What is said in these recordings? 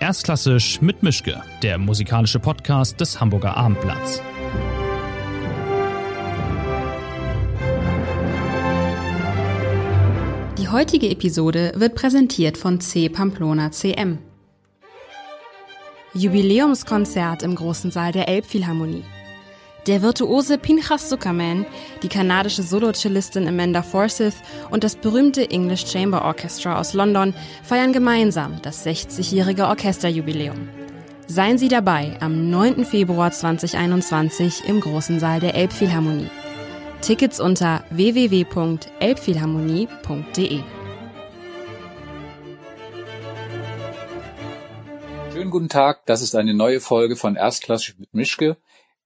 Erstklassisch mit Mischke, der musikalische Podcast des Hamburger Abendblatts. Die heutige Episode wird präsentiert von C. Pamplona CM. Jubiläumskonzert im großen Saal der Elbphilharmonie. Der virtuose Pinchas Zuckerman, die kanadische Solo-Cellistin Amanda Forsyth und das berühmte English Chamber Orchestra aus London feiern gemeinsam das 60-jährige Orchesterjubiläum. Seien Sie dabei am 9. Februar 2021 im großen Saal der Elbphilharmonie. Tickets unter www.elbphilharmonie.de. Schönen guten Tag, das ist eine neue Folge von Erstklassisch mit Mischke.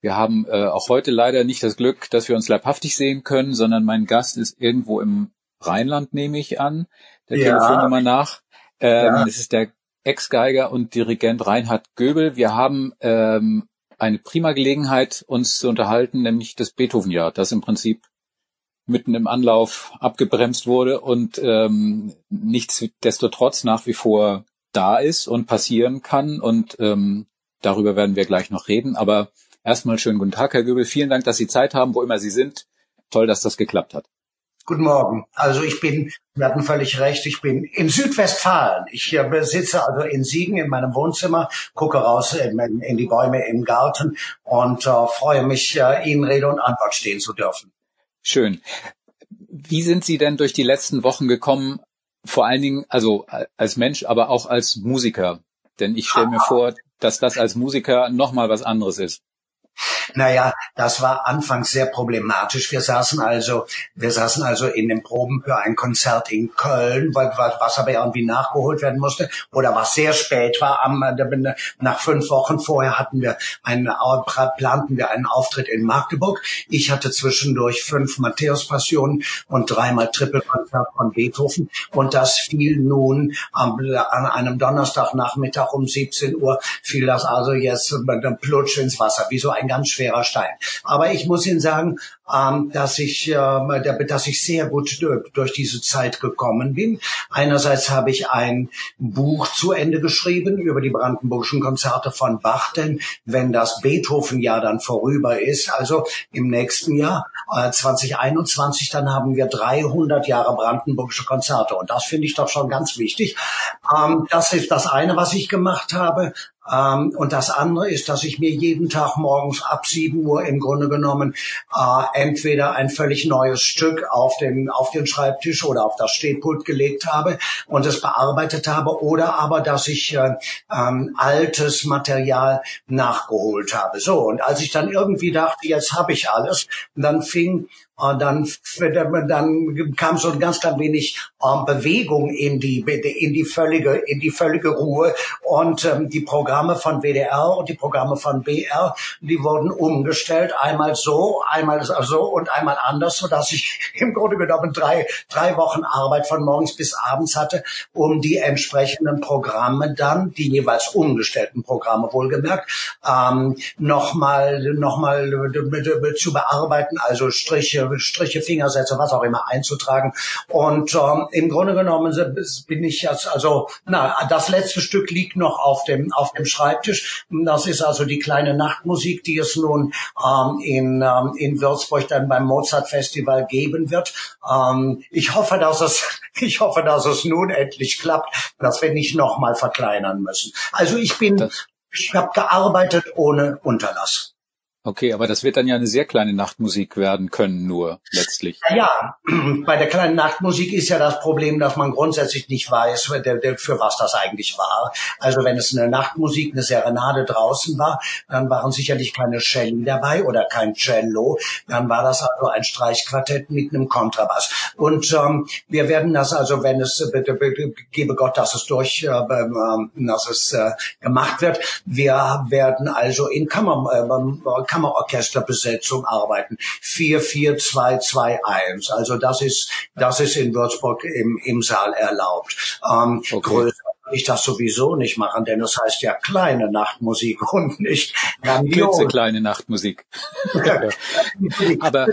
Wir haben äh, auch heute leider nicht das Glück, dass wir uns leibhaftig sehen können, sondern mein Gast ist irgendwo im Rheinland, nehme ich an, der ja. Telefonnummer nach. Ähm, ja. Das ist der Ex-Geiger und Dirigent Reinhard Göbel. Wir haben ähm, eine prima Gelegenheit, uns zu unterhalten, nämlich das Beethoven-Jahr, das im Prinzip mitten im Anlauf abgebremst wurde und ähm, nichtsdestotrotz nach wie vor da ist und passieren kann. Und ähm, darüber werden wir gleich noch reden. Aber Erstmal schönen guten Tag, Herr Göbel. Vielen Dank, dass Sie Zeit haben, wo immer Sie sind. Toll, dass das geklappt hat. Guten Morgen. Also ich bin, wir hatten völlig recht, ich bin in Südwestfalen. Ich äh, sitze also in Siegen in meinem Wohnzimmer, gucke raus in, in die Bäume im Garten und äh, freue mich, äh, Ihnen Rede und Antwort stehen zu dürfen. Schön. Wie sind Sie denn durch die letzten Wochen gekommen? Vor allen Dingen, also als Mensch, aber auch als Musiker. Denn ich stelle mir vor, dass das als Musiker nochmal was anderes ist. Naja, das war anfangs sehr problematisch. Wir saßen also, wir saßen also in den Proben für ein Konzert in Köln, was aber irgendwie nachgeholt werden musste oder was sehr spät war. Am, äh, nach fünf Wochen vorher hatten wir einen, planten wir einen Auftritt in Magdeburg. Ich hatte zwischendurch fünf Matthäus-Passionen und dreimal Trippelkonzert von Beethoven und das fiel nun an einem Donnerstagnachmittag um 17 Uhr fiel das also jetzt äh, plutsch ins Wasser, wie so ganz schwerer Stein. Aber ich muss Ihnen sagen, ähm, dass ich, äh, dass ich sehr gut durch diese Zeit gekommen bin. Einerseits habe ich ein Buch zu Ende geschrieben über die brandenburgischen Konzerte von Bach, denn wenn das Beethoven-Jahr dann vorüber ist, also im nächsten Jahr, äh, 2021, dann haben wir 300 Jahre brandenburgische Konzerte und das finde ich doch schon ganz wichtig. Ähm, das ist das eine, was ich gemacht habe. Ähm, und das andere ist, dass ich mir jeden Tag morgens ab 7 Uhr im Grunde genommen äh, entweder ein völlig neues Stück auf den, auf den Schreibtisch oder auf das Stehpult gelegt habe und es bearbeitet habe oder aber, dass ich äh, ähm, altes Material nachgeholt habe. So, und als ich dann irgendwie dachte, jetzt habe ich alles, dann fing und dann, dann kam so ein ganz klein wenig ähm, Bewegung in die, in die völlige, in die völlige Ruhe. Und ähm, die Programme von WDR und die Programme von BR, die wurden umgestellt. Einmal so, einmal so und einmal anders, so dass ich im Grunde genommen drei, drei Wochen Arbeit von morgens bis abends hatte, um die entsprechenden Programme dann, die jeweils umgestellten Programme wohlgemerkt, ähm, nochmal, nochmal zu bearbeiten, also Striche, Striche, Fingersätze, was auch immer einzutragen. Und ähm, im Grunde genommen bin ich jetzt, also, na, das letzte Stück liegt noch auf dem, auf dem Schreibtisch. Das ist also die kleine Nachtmusik, die es nun ähm, in, ähm, in Würzburg dann beim Mozart Festival geben wird. Ähm, ich hoffe, dass es, ich hoffe, dass es nun endlich klappt, dass wir nicht nochmal verkleinern müssen. Also ich bin, ich habe gearbeitet ohne Unterlass. Okay, aber das wird dann ja eine sehr kleine Nachtmusik werden können, nur letztlich. Ja, bei der kleinen Nachtmusik ist ja das Problem, dass man grundsätzlich nicht weiß, für was das eigentlich war. Also wenn es eine Nachtmusik, eine Serenade draußen war, dann waren sicherlich keine Celli dabei oder kein Cello. Dann war das also ein Streichquartett mit einem Kontrabass. Und ähm, wir werden das also, wenn es, bitte, bitte, gebe Gott, dass es durch, äh, äh, dass es äh, gemacht wird, wir werden also in Kammer, äh, Kammerorchesterbesetzung arbeiten. 44221. Also das ist, das ist in Würzburg im, im Saal erlaubt. Ähm, okay. Größer ich das sowieso nicht machen, denn das heißt ja kleine Nachtmusik und nicht grandios. kleine Nachtmusik. Aber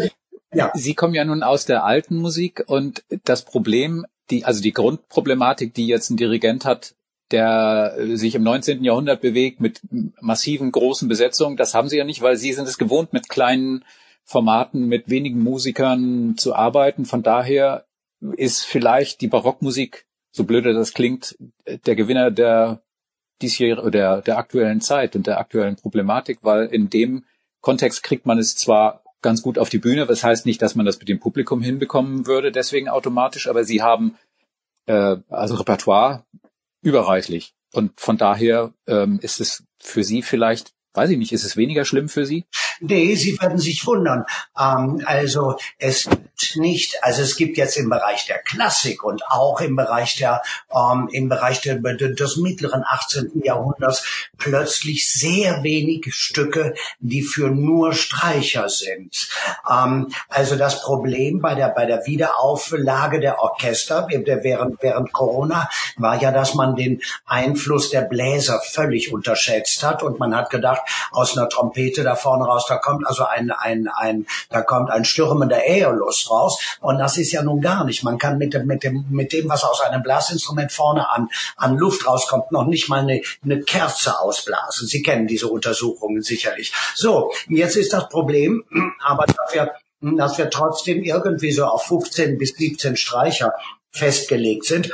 ja. Sie kommen ja nun aus der alten Musik und das Problem, die, also die Grundproblematik, die jetzt ein Dirigent hat, der sich im 19. Jahrhundert bewegt mit massiven großen Besetzungen. Das haben sie ja nicht, weil sie sind es gewohnt, mit kleinen Formaten, mit wenigen Musikern zu arbeiten. Von daher ist vielleicht die Barockmusik, so blöde das klingt, der Gewinner der diesjährigen, der, der aktuellen Zeit und der aktuellen Problematik, weil in dem Kontext kriegt man es zwar ganz gut auf die Bühne, das heißt nicht, dass man das mit dem Publikum hinbekommen würde, deswegen automatisch, aber sie haben äh, also Repertoire überreichlich. Und von daher ähm, ist es für Sie vielleicht, weiß ich nicht, ist es weniger schlimm für Sie? Nee, Sie werden sich wundern. Ähm, also es nicht, also es gibt jetzt im Bereich der Klassik und auch im Bereich der, ähm, im Bereich der, des mittleren 18. Jahrhunderts plötzlich sehr wenig Stücke, die für nur Streicher sind. Ähm, also das Problem bei der, bei der Wiederauflage der Orchester während, während Corona war ja, dass man den Einfluss der Bläser völlig unterschätzt hat und man hat gedacht, aus einer Trompete da vorne raus da kommt also ein, ein, ein, da kommt ein stürmender Raus. Und das ist ja nun gar nicht. Man kann mit dem, mit dem, mit dem, was aus einem Blasinstrument vorne an, an Luft rauskommt, noch nicht mal eine, eine Kerze ausblasen. Sie kennen diese Untersuchungen sicherlich. So, jetzt ist das Problem, aber dafür, dass wir trotzdem irgendwie so auf 15 bis 17 Streicher festgelegt sind.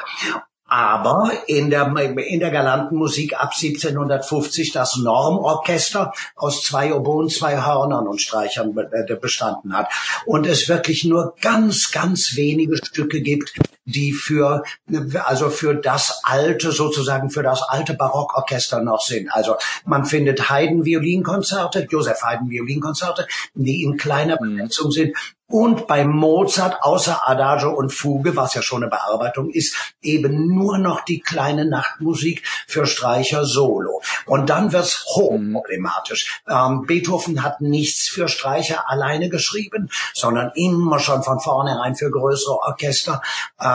Aber in der, in der galanten Musik ab 1750 das Normorchester aus zwei Oboen, zwei Hörnern und Streichern äh, bestanden hat. Und es wirklich nur ganz, ganz wenige Stücke gibt, die für, also für das alte, sozusagen für das alte Barockorchester noch sind. Also man findet Haydn Violinkonzerte, Joseph Haydn Violinkonzerte, die in kleiner mhm. Besetzung sind und bei Mozart außer Adagio und Fuge, was ja schon eine Bearbeitung ist, eben nur noch die kleine Nachtmusik für Streicher solo. Und dann wird's hochproblematisch. Ähm, Beethoven hat nichts für Streicher alleine geschrieben, sondern immer schon von vornherein für größere Orchester.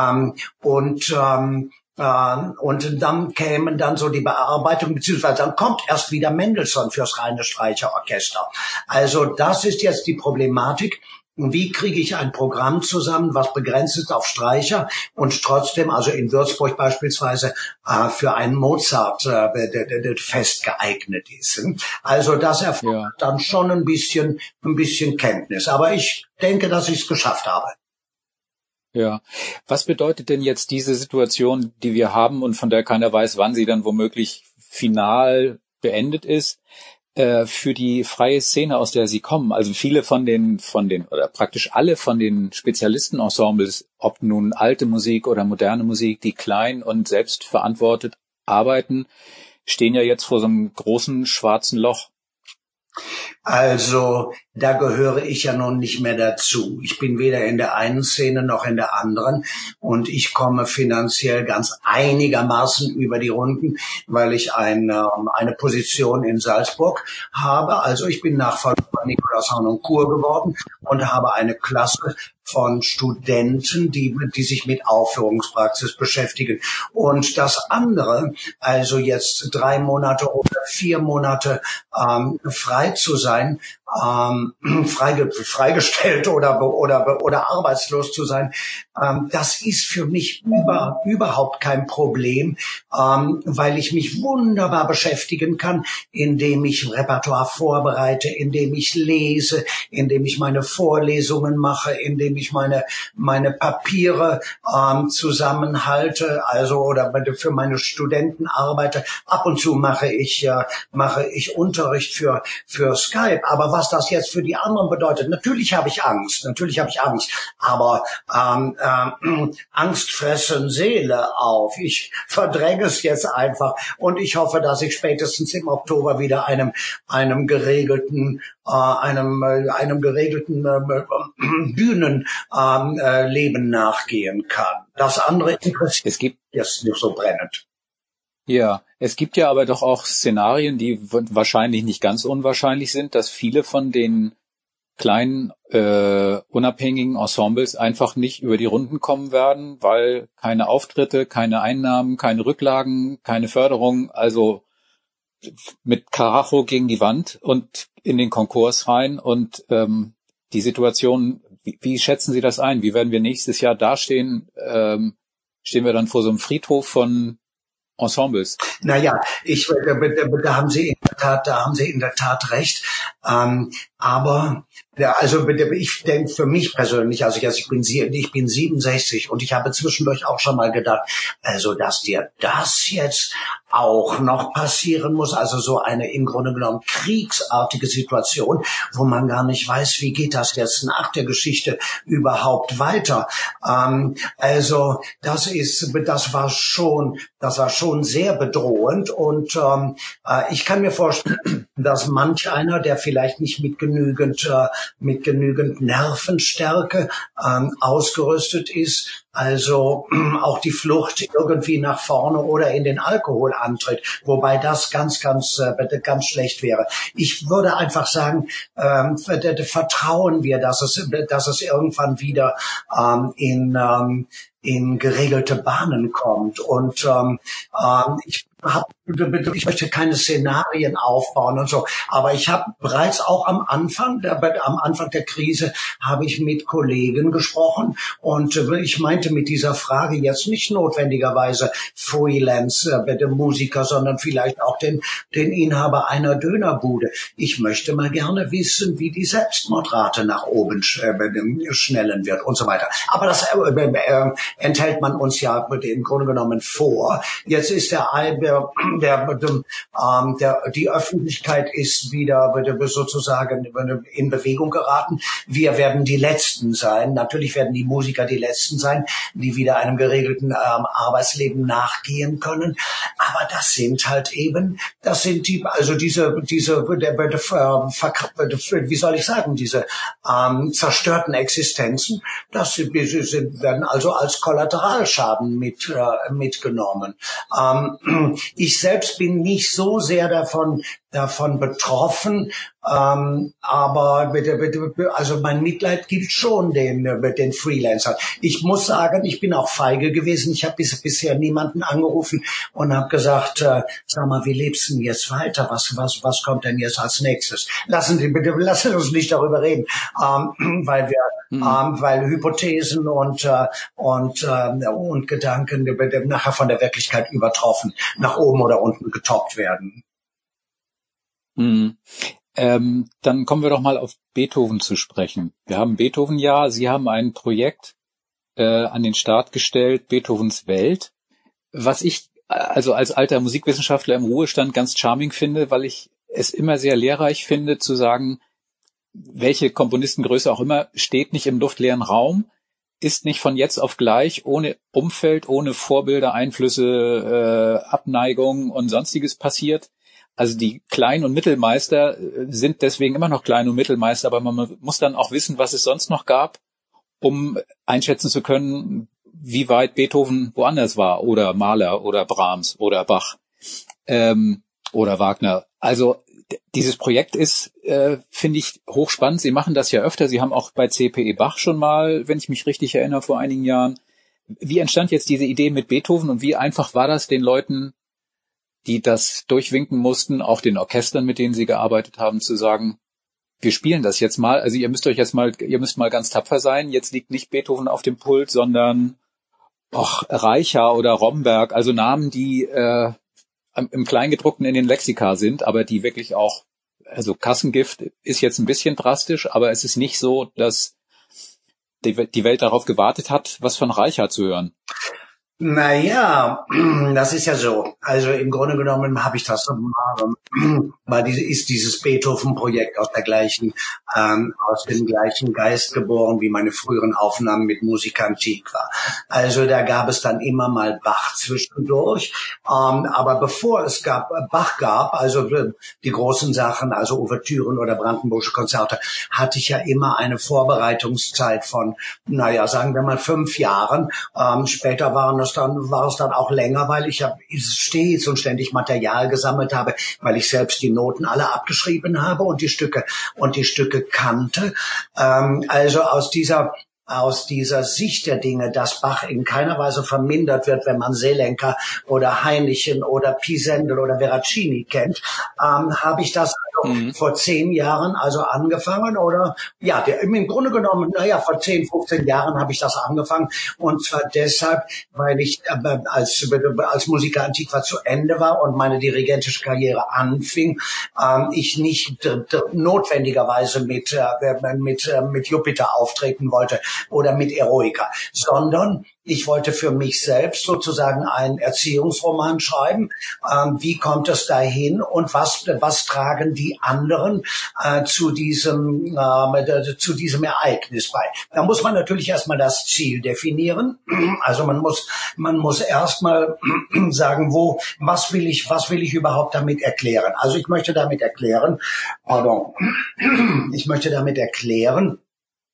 Ähm, und ähm, ähm, und dann kämen dann so die Bearbeitung, beziehungsweise dann kommt erst wieder Mendelssohn fürs reine Streicherorchester. Also das ist jetzt die Problematik. Wie kriege ich ein Programm zusammen, was begrenzt ist auf Streicher und trotzdem, also in Würzburg beispielsweise, äh, für einen Mozart äh, fest geeignet ist? Also das erfordert ja. dann schon ein bisschen, ein bisschen Kenntnis. Aber ich denke, dass ich es geschafft habe. Ja. Was bedeutet denn jetzt diese Situation, die wir haben und von der keiner weiß, wann sie dann womöglich final beendet ist? Äh, für die freie Szene, aus der sie kommen. Also viele von den, von den, oder praktisch alle von den Spezialistenensembles, ob nun alte Musik oder moderne Musik, die klein und selbstverantwortet arbeiten, stehen ja jetzt vor so einem großen schwarzen Loch. Also da gehöre ich ja nun nicht mehr dazu. Ich bin weder in der einen Szene noch in der anderen und ich komme finanziell ganz einigermaßen über die Runden, weil ich eine, eine Position in Salzburg habe. Also ich bin Nachfolger von Nikolaus Kur geworden und habe eine Klasse von Studenten, die, die sich mit Aufführungspraxis beschäftigen. Und das andere, also jetzt drei Monate oder vier Monate ähm, frei zu sein, ähm, freige, freigestellt oder, oder, oder arbeitslos zu sein, ähm, das ist für mich über, überhaupt kein Problem, ähm, weil ich mich wunderbar beschäftigen kann, indem ich Repertoire vorbereite, indem ich lese, indem ich meine Vorlesungen mache, indem ich meine, meine Papiere ähm, zusammenhalte, also oder für meine Studenten arbeite. Ab und zu mache ich, äh, mache ich Unterricht für, für Skype. Aber was das jetzt für die anderen bedeutet, natürlich habe ich Angst, natürlich habe ich Angst, aber ähm, äh, Angst fressen Seele auf. Ich verdränge es jetzt einfach und ich hoffe, dass ich spätestens im Oktober wieder einem, einem geregelten äh, einem, äh, einem geregelten äh, äh Bühnenleben äh, nachgehen kann. Das andere interessiert es gibt jetzt nicht so brennend. Ja, es gibt ja aber doch auch Szenarien, die wahrscheinlich nicht ganz unwahrscheinlich sind, dass viele von den kleinen äh, unabhängigen Ensembles einfach nicht über die Runden kommen werden, weil keine Auftritte, keine Einnahmen, keine Rücklagen, keine Förderung, also mit Karacho gegen die Wand und in den Konkurs rein und ähm, die Situation, wie, wie schätzen Sie das ein? Wie werden wir nächstes Jahr dastehen? Ähm, stehen wir dann vor so einem Friedhof von Ensembles. Naja, ich, da, da haben Sie in der Tat, da haben Sie in der Tat recht. Ähm, aber ja, also ich denke für mich persönlich, also ich bin ich bin 67 und ich habe zwischendurch auch schon mal gedacht, also dass dir das jetzt auch noch passieren muss, also so eine im Grunde genommen kriegsartige Situation, wo man gar nicht weiß, wie geht das jetzt nach der Geschichte überhaupt weiter. Ähm, also das ist, das war schon, das war schon sehr bedrohend und ähm, äh, ich kann mir vorstellen, dass manch einer, der vielleicht nicht mit genügend, äh, mit genügend Nervenstärke ähm, ausgerüstet ist, also auch die Flucht irgendwie nach vorne oder in den Alkohol antritt, wobei das ganz, ganz, äh, ganz schlecht wäre. Ich würde einfach sagen, ähm, vertrauen wir, dass es, dass es irgendwann wieder ähm, in, ähm, in geregelte Bahnen kommt. Und ähm, ähm, ich hab, ich möchte keine Szenarien aufbauen und so, aber ich habe bereits auch am Anfang, der, am Anfang der Krise, habe ich mit Kollegen gesprochen und äh, ich meinte mit dieser Frage jetzt nicht notwendigerweise Freelance äh, Musiker, sondern vielleicht auch den, den Inhaber einer Dönerbude. Ich möchte mal gerne wissen, wie die Selbstmordrate nach oben äh, schnellen wird und so weiter. Aber das äh, äh, enthält man uns ja im Grunde genommen vor. Jetzt ist der, der, der, ähm, der die Öffentlichkeit ist wieder sozusagen in Bewegung geraten. Wir werden die Letzten sein. Natürlich werden die Musiker die Letzten sein, die wieder einem geregelten ähm, Arbeitsleben nachgehen können. Aber das sind halt eben, das sind die, also diese, diese, der, der, der, wie soll ich sagen, diese ähm, zerstörten Existenzen, das sind, werden also als Kollateralschaden mit, äh, mitgenommen. Ähm, ich selbst bin nicht so sehr davon davon betroffen, ähm, aber bitte, bitte, also mein Mitleid gilt schon den mit den Freelancern. Ich muss sagen, ich bin auch feige gewesen. Ich habe bis, bisher niemanden angerufen und habe gesagt, äh, sag mal, wie lebst du denn jetzt weiter? Was was was kommt denn jetzt als nächstes? Lassen Sie bitte, lassen uns nicht darüber reden, ähm, weil wir Mhm. Ähm, weil Hypothesen und äh, und äh, und Gedanken nachher von der Wirklichkeit übertroffen, nach oben oder unten getoppt werden. Mhm. Ähm, dann kommen wir doch mal auf Beethoven zu sprechen. Wir haben Beethoven ja, Sie haben ein Projekt äh, an den Start gestellt, Beethovens Welt, was ich also als alter Musikwissenschaftler im Ruhestand ganz charming finde, weil ich es immer sehr lehrreich finde zu sagen, welche Komponistengröße auch immer steht nicht im luftleeren Raum, ist nicht von jetzt auf gleich ohne Umfeld, ohne Vorbilder, Einflüsse, äh, Abneigung und sonstiges passiert, also die Klein- und Mittelmeister äh, sind deswegen immer noch Klein- und Mittelmeister, aber man muss dann auch wissen, was es sonst noch gab, um einschätzen zu können, wie weit Beethoven woanders war oder Mahler oder Brahms oder Bach ähm, oder Wagner. Also dieses Projekt ist, äh, finde ich, hochspannend. Sie machen das ja öfter. Sie haben auch bei CPE Bach schon mal, wenn ich mich richtig erinnere, vor einigen Jahren. Wie entstand jetzt diese Idee mit Beethoven und wie einfach war das, den Leuten die das durchwinken mussten, auch den Orchestern, mit denen sie gearbeitet haben, zu sagen, wir spielen das jetzt mal. Also ihr müsst euch jetzt mal, ihr müsst mal ganz tapfer sein. Jetzt liegt nicht Beethoven auf dem Pult, sondern och, Reicher oder Romberg, also Namen, die äh, im Kleingedruckten in den Lexika sind, aber die wirklich auch, also Kassengift ist jetzt ein bisschen drastisch, aber es ist nicht so, dass die, die Welt darauf gewartet hat, was von Reicher zu hören. Naja, das ist ja so. Also im Grunde genommen habe ich das, weil diese, ist dieses Beethoven-Projekt aus der gleichen, ähm, aus dem gleichen Geist geboren wie meine früheren Aufnahmen mit Musik Antiqua. Also da gab es dann immer mal Bach zwischendurch. Ähm, aber bevor es gab, Bach gab, also die großen Sachen, also Ouvertüren oder Brandenburgische Konzerte, hatte ich ja immer eine Vorbereitungszeit von, naja, sagen wir mal fünf Jahren. Ähm, später waren es dann, war es dann auch länger, weil ich ja stets und ständig Material gesammelt habe, weil ich selbst die Noten alle abgeschrieben habe und die Stücke und die Stücke kannte. Ähm, also aus dieser aus dieser Sicht der Dinge, dass Bach in keiner Weise vermindert wird, wenn man Seelenker oder Heinichen oder Pisendel oder Veracini kennt, ähm, habe ich das mhm. vor zehn Jahren also angefangen oder? Ja, der, im Grunde genommen, naja, vor zehn, 15 Jahren habe ich das angefangen. Und zwar deshalb, weil ich äh, als, als Musiker Antiqua zu Ende war und meine dirigentische Karriere anfing, ähm, ich nicht notwendigerweise mit, äh, mit, äh, mit Jupiter auftreten wollte oder mit Eroica, sondern ich wollte für mich selbst sozusagen einen Erziehungsroman schreiben. Ähm, wie kommt es dahin und was, was tragen die anderen äh, zu diesem, äh, zu diesem Ereignis bei? Da muss man natürlich erstmal das Ziel definieren. Also man muss, man muss erstmal sagen, wo, was will ich, was will ich überhaupt damit erklären? Also ich möchte damit erklären, pardon, ich möchte damit erklären,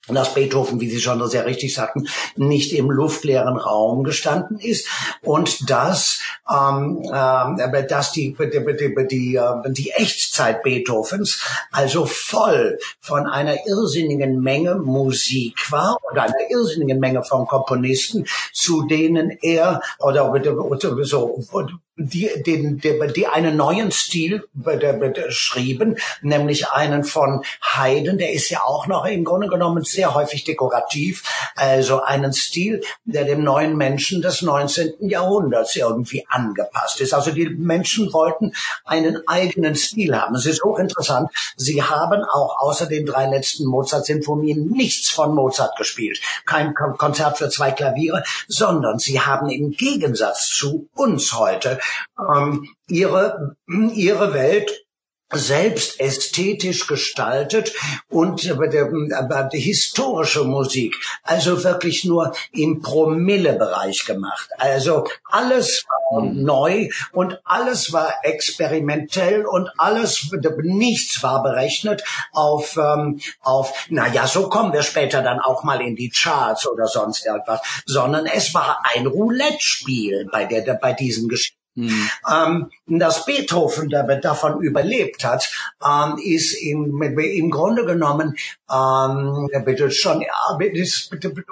dass Beethoven, wie Sie schon sehr richtig sagten, nicht im luftleeren Raum gestanden ist und dass, ähm, äh, dass die, die, die, die, äh, die Echtzeit Beethovens also voll von einer irrsinnigen Menge Musik war und einer irrsinnigen Menge von Komponisten, zu denen er oder, oder so die, den, die, die einen neuen Stil beschrieben, nämlich einen von Haydn, der ist ja auch noch im Grunde genommen sehr häufig dekorativ, also einen Stil, der dem neuen Menschen des 19. Jahrhunderts irgendwie angepasst ist. Also die Menschen wollten einen eigenen Stil haben. Es ist hochinteressant. Sie haben auch außer den drei letzten Mozart-Sinfonien nichts von Mozart gespielt. Kein Konzert für zwei Klaviere, sondern sie haben im Gegensatz zu uns heute ähm, ihre, ihre Welt selbst ästhetisch gestaltet und die historische Musik, also wirklich nur im Promille-Bereich gemacht. Also alles war mhm. neu und alles war experimentell und alles, nichts war berechnet auf, ähm, auf, na ja, so kommen wir später dann auch mal in die Charts oder sonst irgendwas, sondern es war ein Roulette-Spiel bei der, bei diesen Geschichten. Mhm. Ähm, dass Beethoven davon überlebt hat, ähm, ist im, im Grunde genommen ähm, bitte schon, ja,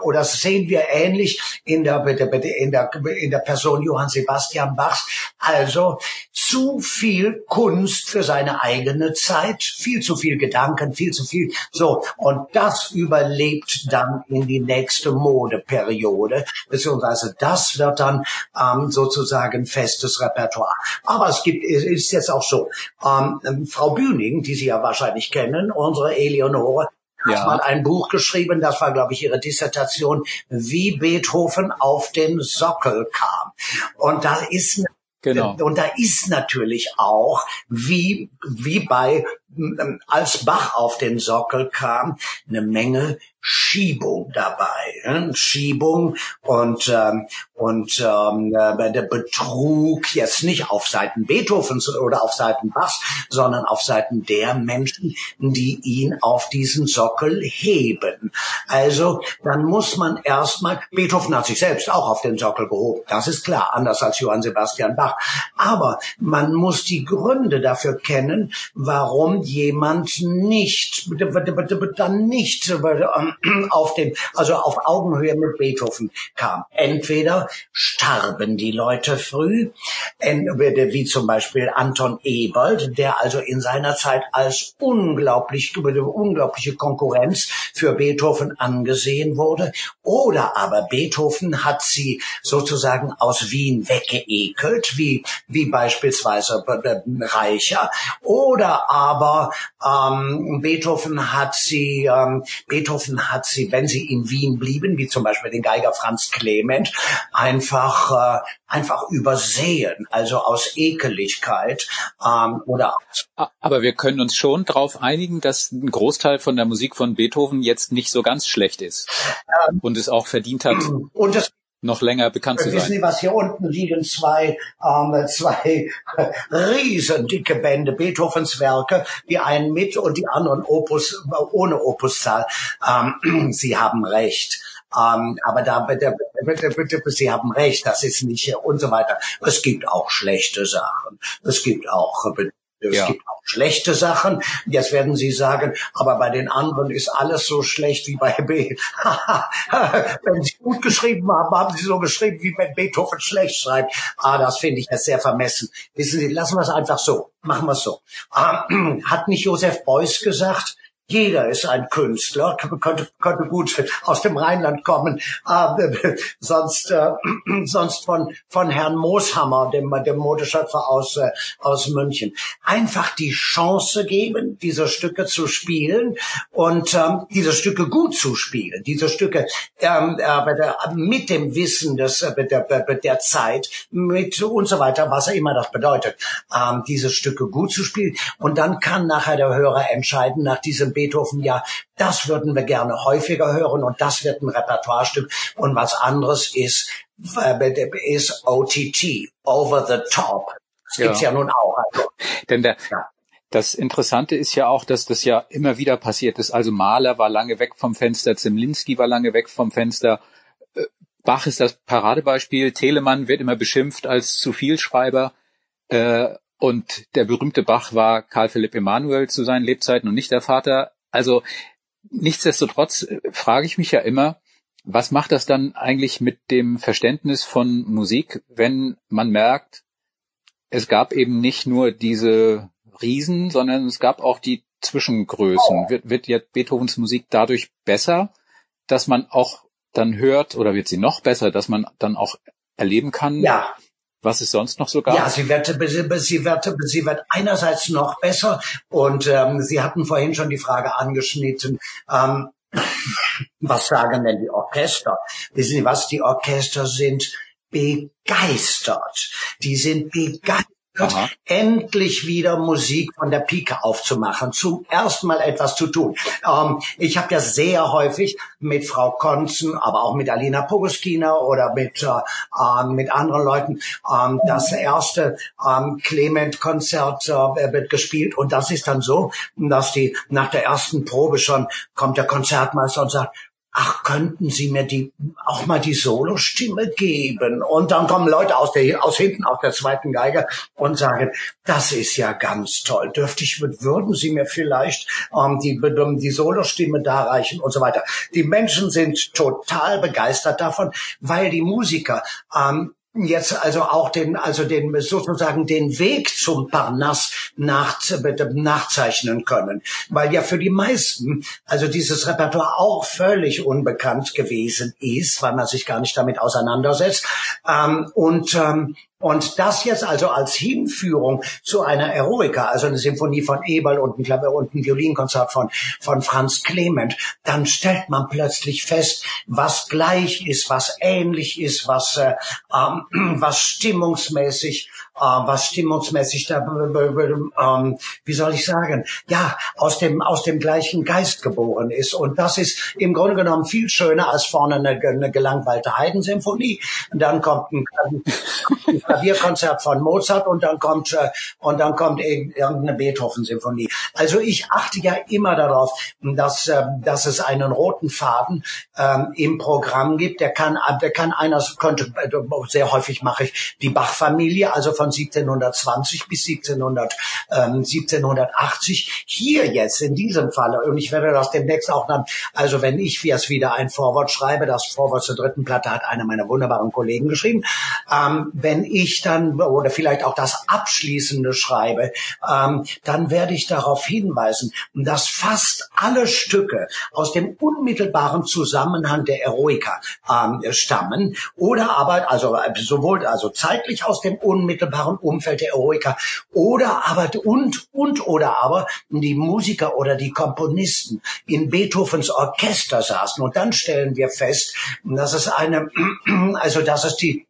oder sehen wir ähnlich in der, in der, in der Person Johann Sebastian Bachs. Also zu viel Kunst für seine eigene Zeit, viel zu viel Gedanken, viel zu viel, so. Und das überlebt dann in die nächste Modeperiode, beziehungsweise das wird dann ähm, sozusagen festes Repertoire. Aber es gibt, es ist jetzt auch so, ähm, Frau Bühning, die Sie ja wahrscheinlich kennen, unsere Eleonore, ja. hat mal ein Buch geschrieben, das war, glaube ich, ihre Dissertation, wie Beethoven auf den Sockel kam. Und da ist Genau. Und da ist natürlich auch, wie, wie bei, als Bach auf den Sockel kam, eine Menge Schiebung dabei. Schiebung und, ähm, und ähm, äh, der Betrug jetzt nicht auf Seiten Beethovens oder auf Seiten Bachs, sondern auf Seiten der Menschen, die ihn auf diesen Sockel heben. Also dann muss man erstmal, Beethoven hat sich selbst auch auf den Sockel gehoben, das ist klar, anders als Johann Sebastian Bach. Aber man muss die Gründe dafür kennen, warum jemand nicht, dann nicht ähm, auf dem, also auf Augenhöhe mit Beethoven kam. Entweder starben die Leute früh, wie zum Beispiel Anton Ebold, der also in seiner Zeit als unglaublich, unglaubliche Konkurrenz für Beethoven angesehen wurde, oder aber Beethoven hat sie sozusagen aus Wien weggeekelt, wie, wie beispielsweise Reicher, oder aber ähm, Beethoven hat sie, ähm, Beethoven hat sie, wenn sie in Wien blieben, wie zum Beispiel den Geiger Franz Clement, einfach, äh, einfach übersehen, also aus Ekeligkeit ähm, oder Aber wir können uns schon darauf einigen, dass ein Großteil von der Musik von Beethoven jetzt nicht so ganz schlecht ist ähm, und es auch verdient hat. Und das noch länger bekannt zu sein. Wissen Sie, was hier unten liegen? Zwei, ähm, zwei riesendicke Bände Beethovens Werke, die einen mit und die anderen Opus ohne Opuszahl. Ähm, Sie haben recht. Ähm, aber da bitte, bitte, bitte, Sie haben recht, das ist nicht und so weiter. Es gibt auch schlechte Sachen. Es gibt auch Es ja. gibt auch schlechte Sachen. Jetzt werden Sie sagen, aber bei den anderen ist alles so schlecht wie bei B. Wenn Sie gut geschrieben haben, haben Sie so geschrieben, wie wenn Beethoven schlecht schreibt. Ah, das finde ich jetzt sehr vermessen. Wissen Sie, lassen wir es einfach so. Machen wir es so. Ähm, hat nicht Josef Beuys gesagt, jeder ist ein Künstler, könnte, könnte gut aus dem Rheinland kommen, äh, sonst, äh, sonst von, von Herrn Mooshammer, dem, dem Modeschöpfer aus, äh, aus München. Einfach die Chance geben, diese Stücke zu spielen und ähm, diese Stücke gut zu spielen, diese Stücke ähm, äh, mit dem Wissen des, äh, der, der Zeit, mit und so weiter, was immer das bedeutet, ähm, diese Stücke gut zu spielen. Und dann kann nachher der Hörer entscheiden, nach diesem Beethoven, ja, das würden wir gerne häufiger hören und das wird ein Repertoirestück und was anderes ist, äh, ist OTT, over the top. Das ja. gibt's ja nun auch. Also, Denn der, ja. Das Interessante ist ja auch, dass das ja immer wieder passiert ist. Also Mahler war lange weg vom Fenster, Zemlinski war lange weg vom Fenster. Äh, Bach ist das Paradebeispiel. Telemann wird immer beschimpft als zu viel Schreiber. Äh, und der berühmte Bach war Karl Philipp Emanuel zu seinen Lebzeiten und nicht der Vater. Also nichtsdestotrotz äh, frage ich mich ja immer, was macht das dann eigentlich mit dem Verständnis von Musik, wenn man merkt, es gab eben nicht nur diese Riesen, sondern es gab auch die Zwischengrößen. Wird, wird jetzt Beethovens Musik dadurch besser, dass man auch dann hört, oder wird sie noch besser, dass man dann auch erleben kann, ja was es sonst noch so gab? Ja, sie wird, sie wird, sie wird einerseits noch besser und ähm, Sie hatten vorhin schon die Frage angeschnitten, ähm, was sagen denn die Orchester? Wissen Sie was? Die Orchester sind begeistert. Die sind begeistert Aha. endlich wieder Musik von der Pike aufzumachen, zum ersten Mal etwas zu tun. Ähm, ich habe ja sehr häufig mit Frau Konzen, aber auch mit Alina Pogoskina oder mit, äh, ähm, mit anderen Leuten ähm, das erste ähm, Clement-Konzert äh, wird gespielt und das ist dann so, dass die nach der ersten Probe schon kommt der Konzertmeister und sagt, ach, könnten Sie mir die auch mal die Solostimme geben? Und dann kommen Leute aus der aus hinten auf der zweiten Geige und sagen, das ist ja ganz toll. Dürfte ich, würden Sie mir vielleicht ähm, die die Solostimme darreichen und so weiter. Die Menschen sind total begeistert davon, weil die Musiker ähm, jetzt also auch den, also den, sozusagen den Weg zum Parnass nach, nachzeichnen können. Weil ja für die meisten, also dieses Repertoire auch völlig unbekannt gewesen ist, weil man sich gar nicht damit auseinandersetzt. Ähm, und ähm, und das jetzt also als Hinführung zu einer Eroica, also eine Symphonie von Eberl und ein, Klavier und ein Violinkonzert von, von Franz Clement, dann stellt man plötzlich fest, was gleich ist, was ähnlich ist, was, äh, ähm, was stimmungsmäßig was stimmungsmäßig da, ähm, wie soll ich sagen, ja, aus dem, aus dem gleichen Geist geboren ist. Und das ist im Grunde genommen viel schöner als vorne eine, eine gelangweilte Heidensymphonie. Und dann kommt ein, ein Klavierkonzert von Mozart und dann kommt, äh, und dann kommt irgendeine Beethoven-Symphonie. Also ich achte ja immer darauf, dass, äh, dass es einen roten Faden ähm, im Programm gibt. Der kann, der kann einer, könnte, sehr häufig mache ich die Bach-Familie, also von von 1720 bis 1700, ähm, 1780. Hier jetzt in diesem Falle, und ich werde das demnächst auch dann, also wenn ich jetzt wieder ein Vorwort schreibe, das Vorwort zur dritten Platte hat einer meiner wunderbaren Kollegen geschrieben, ähm, wenn ich dann, oder vielleicht auch das Abschließende schreibe, ähm, dann werde ich darauf hinweisen, dass fast alle Stücke aus dem unmittelbaren Zusammenhang der Eroica ähm, stammen oder aber also sowohl also zeitlich aus dem unmittelbaren unmittelbaren Umfeld der Eroica oder aber und und oder aber die Musiker oder die Komponisten in Beethovens Orchester saßen und dann stellen wir fest, dass es eine also dass es die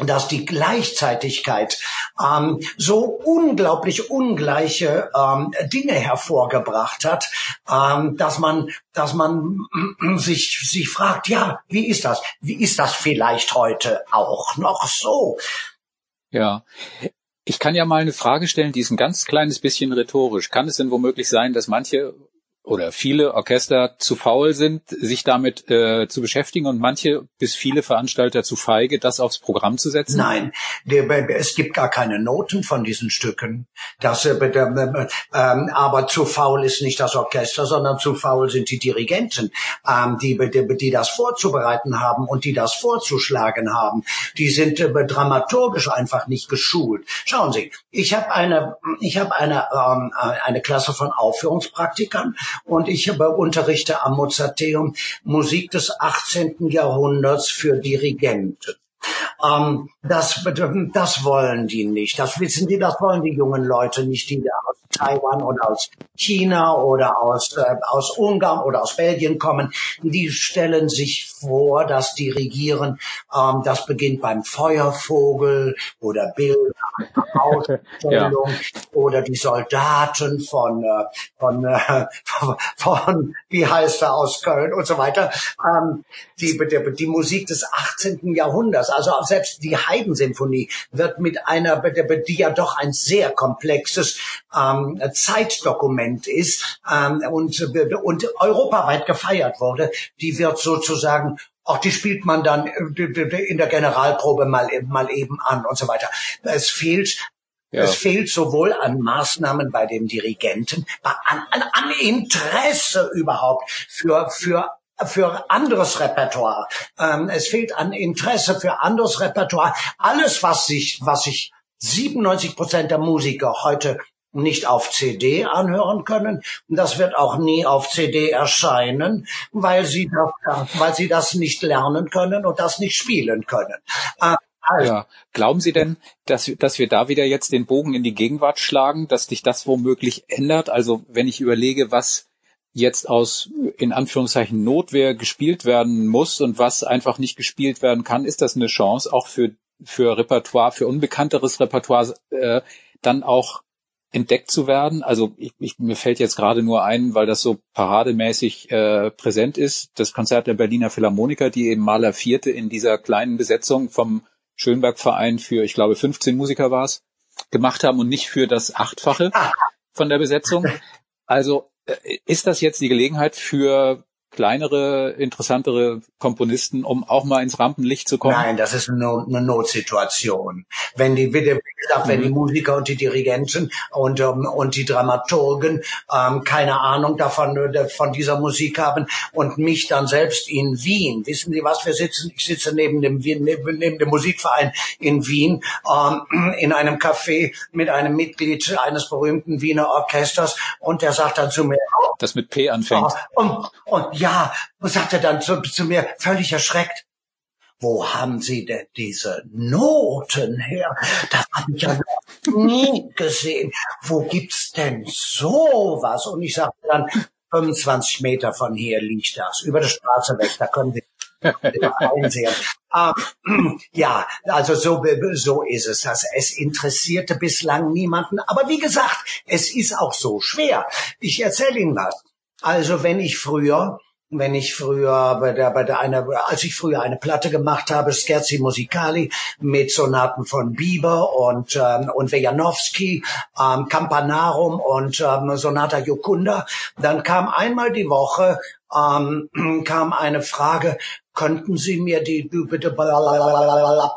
dass die Gleichzeitigkeit ähm, so unglaublich ungleiche ähm, Dinge hervorgebracht hat, ähm, dass man, dass man sich sich fragt, ja, wie ist das? Wie ist das vielleicht heute auch noch so? Ja. Ich kann ja mal eine Frage stellen, die ist ein ganz kleines bisschen rhetorisch. Kann es denn womöglich sein, dass manche oder viele Orchester zu faul sind, sich damit äh, zu beschäftigen und manche bis viele Veranstalter zu feige, das aufs Programm zu setzen? Nein, es gibt gar keine Noten von diesen Stücken. Das, äh, äh, ähm, aber zu faul ist nicht das Orchester, sondern zu faul sind die Dirigenten, ähm, die, die, die das vorzubereiten haben und die das vorzuschlagen haben. Die sind äh, dramaturgisch einfach nicht geschult. Schauen Sie, ich habe eine, ich habe eine, ähm, eine Klasse von Aufführungspraktikern und ich unterrichte am Mozarteum Musik des 18. Jahrhunderts für Dirigenten. Ähm, das, das wollen die nicht. Das wissen die, das wollen die jungen Leute nicht, die aus Taiwan oder aus China oder aus, äh, aus Ungarn oder aus Belgien kommen. Die stellen sich vor, dass Dirigieren, ähm, das beginnt beim Feuervogel oder Bild Ausstellung ja. oder die Soldaten von, äh, von, äh, von, wie heißt er aus Köln und so weiter. Ähm, die, die, die Musik des 18. Jahrhunderts, also selbst die Heidensymphonie wird mit einer, die ja doch ein sehr komplexes ähm, Zeitdokument ist ähm, und, und europaweit gefeiert wurde, die wird sozusagen auch die spielt man dann in der Generalprobe mal, mal eben an und so weiter. Es fehlt ja. Es fehlt sowohl an Maßnahmen bei dem Dirigenten, an, an, an Interesse überhaupt für, für für anderes Repertoire. Ähm, es fehlt an Interesse für anderes Repertoire. Alles, was sich, was sich 97 Prozent der Musiker heute nicht auf CD anhören können. Das wird auch nie auf CD erscheinen, weil sie das, weil sie das nicht lernen können und das nicht spielen können. Äh, also. Ja. Glauben Sie denn, dass, dass wir da wieder jetzt den Bogen in die Gegenwart schlagen, dass sich das womöglich ändert? Also wenn ich überlege, was jetzt aus in Anführungszeichen Notwehr gespielt werden muss und was einfach nicht gespielt werden kann, ist das eine Chance auch für für Repertoire, für unbekannteres Repertoire äh, dann auch entdeckt zu werden. Also ich, ich, mir fällt jetzt gerade nur ein, weil das so parademäßig äh, präsent ist, das Konzert der Berliner Philharmoniker, die eben Maler Vierte in dieser kleinen Besetzung vom Schönberg-Verein für, ich glaube, 15 Musiker war es, gemacht haben und nicht für das Achtfache von der Besetzung. Also ist das jetzt die Gelegenheit für kleinere, interessantere Komponisten, um auch mal ins Rampenlicht zu kommen? Nein, das ist eine, eine Notsituation. Wenn die, wie gesagt, mhm. wenn die mhm. Musiker und die Dirigenten und, um, ähm, und die Dramaturgen ähm, keine Ahnung davon, äh, von dieser Musik haben und mich dann selbst in Wien, wissen Sie was, wir sitzen, ich sitze neben dem, neben, neben dem Musikverein in Wien, ähm, in einem Café mit einem Mitglied eines berühmten Wiener Orchesters und der sagt dann zu mir, das mit P anfängt. Und, und ja, sagt er dann zu, zu mir, völlig erschreckt. Wo haben Sie denn diese Noten her? Das habe ich ja noch nie gesehen. Wo gibt's denn sowas? Und ich sagte dann, 25 Meter von hier liegt das, über der Straße weg, da können Sie einsehen. Ähm, ja, also so, so ist es. Das, es interessierte bislang niemanden. Aber wie gesagt, es ist auch so schwer. Ich erzähle Ihnen was. Also wenn ich früher wenn ich früher bei der, bei der eine, als ich früher eine Platte gemacht habe, Scherzi Musicali mit Sonaten von Bieber und ähm, und Vejanowski, ähm, Campanarum und ähm, Sonata Jokunda, dann kam einmal die Woche ähm, kam eine Frage, könnten Sie mir die, bitte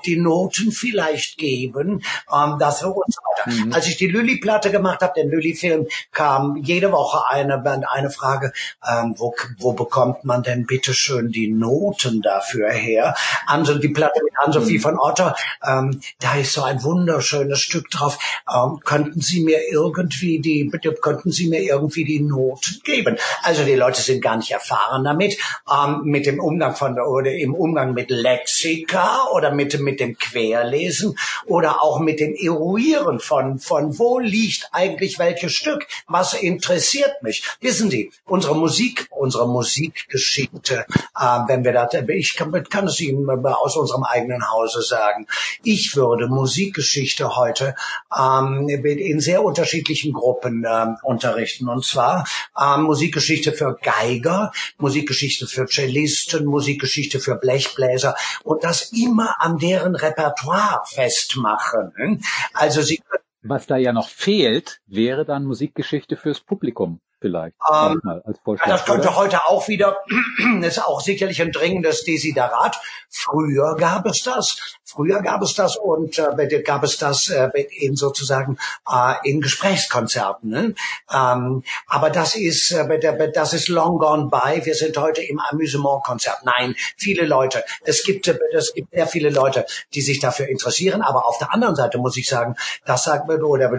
die Noten vielleicht geben, ähm, das und so weiter. Mhm. Als ich die Lülli-Platte gemacht habe, den Lülli-Film, kam jede Woche eine, eine Frage, ähm, wo, wo bekommt man denn bitte schön die Noten dafür her? Also die Platte mit Ann-Sophie mhm. von Otter, ähm, da ist so ein wunderschönes Stück drauf. Ähm, könnten Sie mir irgendwie die, bitte könnten Sie mir irgendwie die Noten geben? Also die Leute sind gar nicht erfahren damit, ähm, mit dem Umgang von oder im Umgang mit Lexika oder mit, mit dem Querlesen oder auch mit dem Eruieren von, von wo liegt eigentlich welches Stück? Was interessiert mich? Wissen Sie, unsere Musik, unsere Musikgeschichte, äh, wenn wir das, ich kann, kann es Ihnen aus unserem eigenen Hause sagen. Ich würde Musikgeschichte heute ähm, in sehr unterschiedlichen Gruppen ähm, unterrichten. Und zwar ähm, Musikgeschichte für Geiger, Musikgeschichte für Cellisten, Musikgeschichte für Blechbläser und das immer an deren Repertoire festmachen. Also sie was da ja noch fehlt, wäre dann Musikgeschichte fürs Publikum. Vielleicht ähm, als Vorschlag. Ja, das könnte oder? heute auch wieder, ist auch sicherlich ein dringendes Desiderat. Früher gab es das. Früher gab es das und äh, gab es das äh, in sozusagen äh, in Gesprächskonzerten. Ne? Ähm, aber das ist äh, das ist long gone by. Wir sind heute im Amüsementkonzert. Nein, viele Leute. Es gibt äh, es gibt sehr viele Leute, die sich dafür interessieren. Aber auf der anderen Seite muss ich sagen, das sagt man oder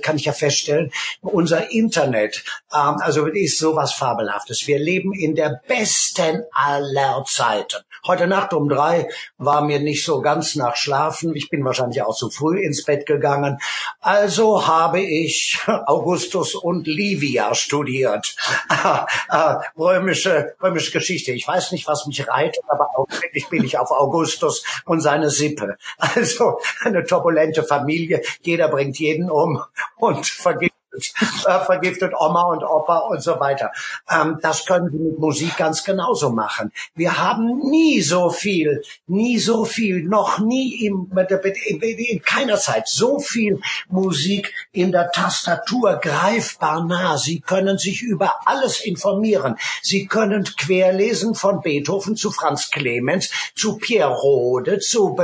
kann ich ja feststellen, unser Internet, ähm, also ist sowas fabelhaftes. Wir leben in der besten aller Zeiten. Heute Nacht um drei war mir nicht so ganz nach Schlafen. Ich bin wahrscheinlich auch zu früh ins Bett gegangen. Also habe ich Augustus und Livia studiert. römische, römische Geschichte. Ich weiß nicht, was mich reitet, aber augenblicklich bin ich auf Augustus und seine Sippe. Also eine turbulente Familie. Jeder bringt jeden um und vergisst äh, vergiftet Oma und Opa und so weiter. Ähm, das können Sie mit Musik ganz genauso machen. Wir haben nie so viel, nie so viel, noch nie im, in, in keiner Zeit so viel Musik in der Tastatur greifbar nah. Sie können sich über alles informieren. Sie können querlesen von Beethoven zu Franz Clemens, zu Pierre Rode, zu,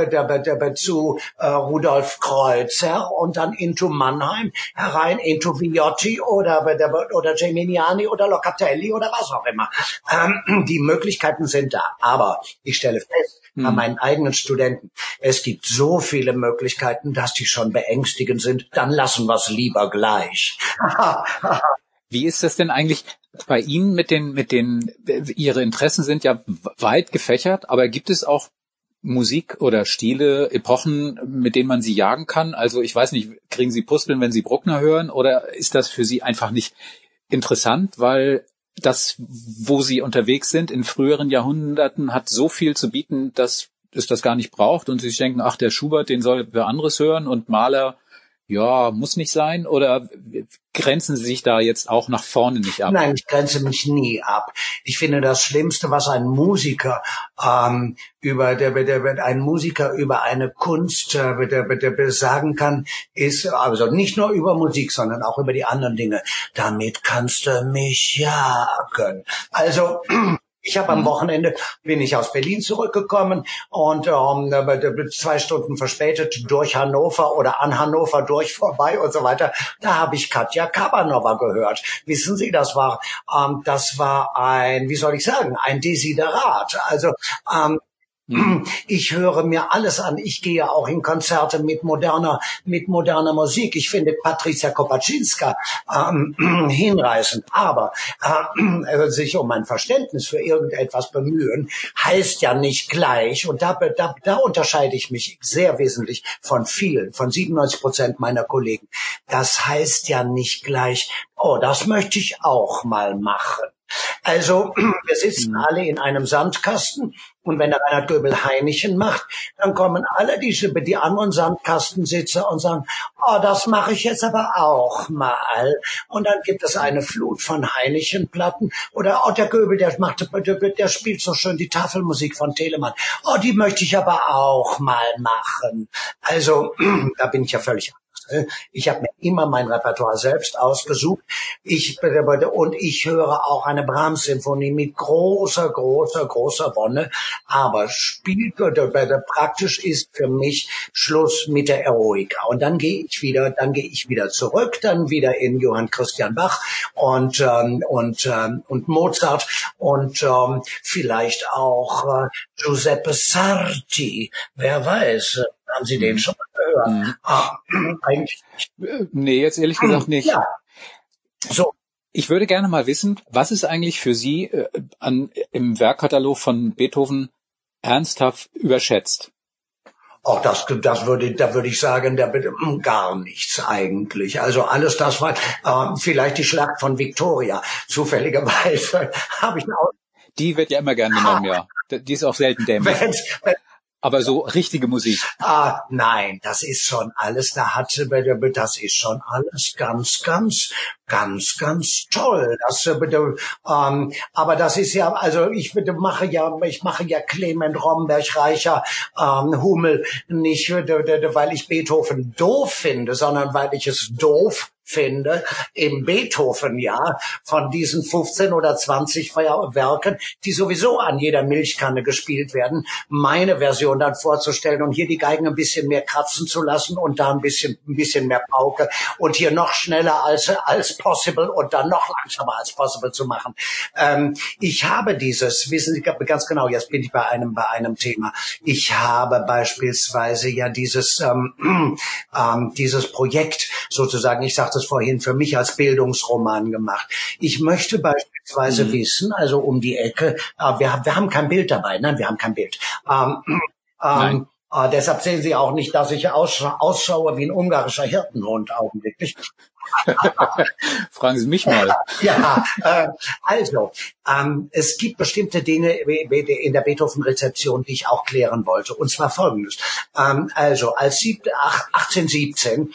zu äh, Rudolf Kreuzer und dann into Mannheim herein, into Viotti oder, oder Geminiani oder Locatelli oder was auch immer. Ähm, die Möglichkeiten sind da. Aber ich stelle fest, hm. bei meinen eigenen Studenten, es gibt so viele Möglichkeiten, dass die schon beängstigend sind. Dann lassen wir es lieber gleich. Wie ist das denn eigentlich bei Ihnen mit den, mit den, Ihre Interessen sind ja weit gefächert, aber gibt es auch Musik oder Stile, Epochen, mit denen man sie jagen kann? Also ich weiß nicht, kriegen Sie Pusteln, wenn Sie Bruckner hören oder ist das für Sie einfach nicht interessant, weil das, wo Sie unterwegs sind in früheren Jahrhunderten, hat so viel zu bieten, dass es das gar nicht braucht und Sie denken, ach, der Schubert, den soll wer anderes hören und Maler, ja, muss nicht sein? Oder grenzen Sie sich da jetzt auch nach vorne nicht ab? Nein, ich grenze mich nie ab. Ich finde das Schlimmste, was ein Musiker ähm, über der, der, der, ein Musiker über eine Kunst äh, der, der, der sagen kann, ist also nicht nur über Musik, sondern auch über die anderen Dinge. Damit kannst du mich jagen. Also ich habe am mhm. Wochenende bin ich aus Berlin zurückgekommen und ähm, zwei Stunden verspätet durch Hannover oder an Hannover durch vorbei und so weiter. Da habe ich Katja Kabanova gehört. Wissen Sie, das war ähm, das war ein, wie soll ich sagen, ein Desiderat. Also ähm. Ich höre mir alles an. Ich gehe auch in Konzerte mit moderner, mit moderner Musik. Ich finde Patricia Kopaczynska ähm, hinreißend. Aber äh, sich um ein Verständnis für irgendetwas bemühen, heißt ja nicht gleich. Und da, da, da unterscheide ich mich sehr wesentlich von vielen, von 97 Prozent meiner Kollegen. Das heißt ja nicht gleich, oh, das möchte ich auch mal machen. Also wir sitzen mhm. alle in einem Sandkasten und wenn der Reinhard Göbel Heinichen macht, dann kommen alle diese die anderen Sandkastensitzer und sagen, oh, das mache ich jetzt aber auch mal. Und dann gibt es eine Flut von Heinichen-Platten oder oh, der Göbel, der macht, der, der spielt so schön die Tafelmusik von Telemann. Oh, die möchte ich aber auch mal machen. Also da bin ich ja völlig ich habe mir immer mein Repertoire selbst ausgesucht. Ich, und ich höre auch eine Brahms-Symphonie mit großer, großer, großer Wonne. Aber spielt, praktisch ist für mich Schluss mit der Eroika. Und dann gehe ich wieder, dann gehe ich wieder zurück, dann wieder in Johann Christian Bach und, ähm, und, ähm, und Mozart und ähm, vielleicht auch äh, Giuseppe Sarti. Wer weiß, haben Sie den schon gehört? Mhm. Ah, eigentlich. Nee, jetzt ehrlich gesagt nicht. Ja. So. Ich würde gerne mal wissen, was ist eigentlich für Sie äh, an, im Werkkatalog von Beethoven ernsthaft überschätzt? Auch das, das würde, da würde ich sagen, da bitte hm, gar nichts eigentlich. Also alles das war äh, vielleicht die Schlacht von Victoria. Zufälligerweise habe ich auch. Die wird ja immer gern genommen, ja. Die ist auch selten dämlich. Wenn, aber so richtige Musik. Ah, nein, das ist schon alles, da hatte, das ist schon alles ganz, ganz, ganz, ganz toll. Das, ähm, aber das ist ja, also ich mache ja, ich mache ja Clement Romberg, Reicher, ähm, Hummel nicht, weil ich Beethoven doof finde, sondern weil ich es doof finde im Beethoven-Jahr von diesen 15 oder 20 Werken, die sowieso an jeder Milchkanne gespielt werden, meine Version dann vorzustellen und hier die Geigen ein bisschen mehr kratzen zu lassen und da ein bisschen, ein bisschen mehr Pauke und hier noch schneller als, als possible und dann noch langsamer als possible zu machen. Ähm, ich habe dieses, wissen Sie ganz genau, jetzt bin ich bei einem, bei einem Thema. Ich habe beispielsweise ja dieses, ähm, ähm, dieses Projekt sozusagen, ich sagte es vorhin, für mich als Bildungsroman gemacht. Ich möchte beispielsweise mhm. wissen, also um die Ecke, äh, wir, wir haben kein Bild dabei, nein, wir haben kein Bild. Ähm, ähm, äh, deshalb sehen Sie auch nicht, dass ich ausscha ausschaue wie ein ungarischer Hirtenhund augenblicklich. Fragen Sie mich mal. ja, äh, also ähm, es gibt bestimmte Dinge in der Beethoven-Rezeption, die ich auch klären wollte. Und zwar folgendes. Ähm, also als 1817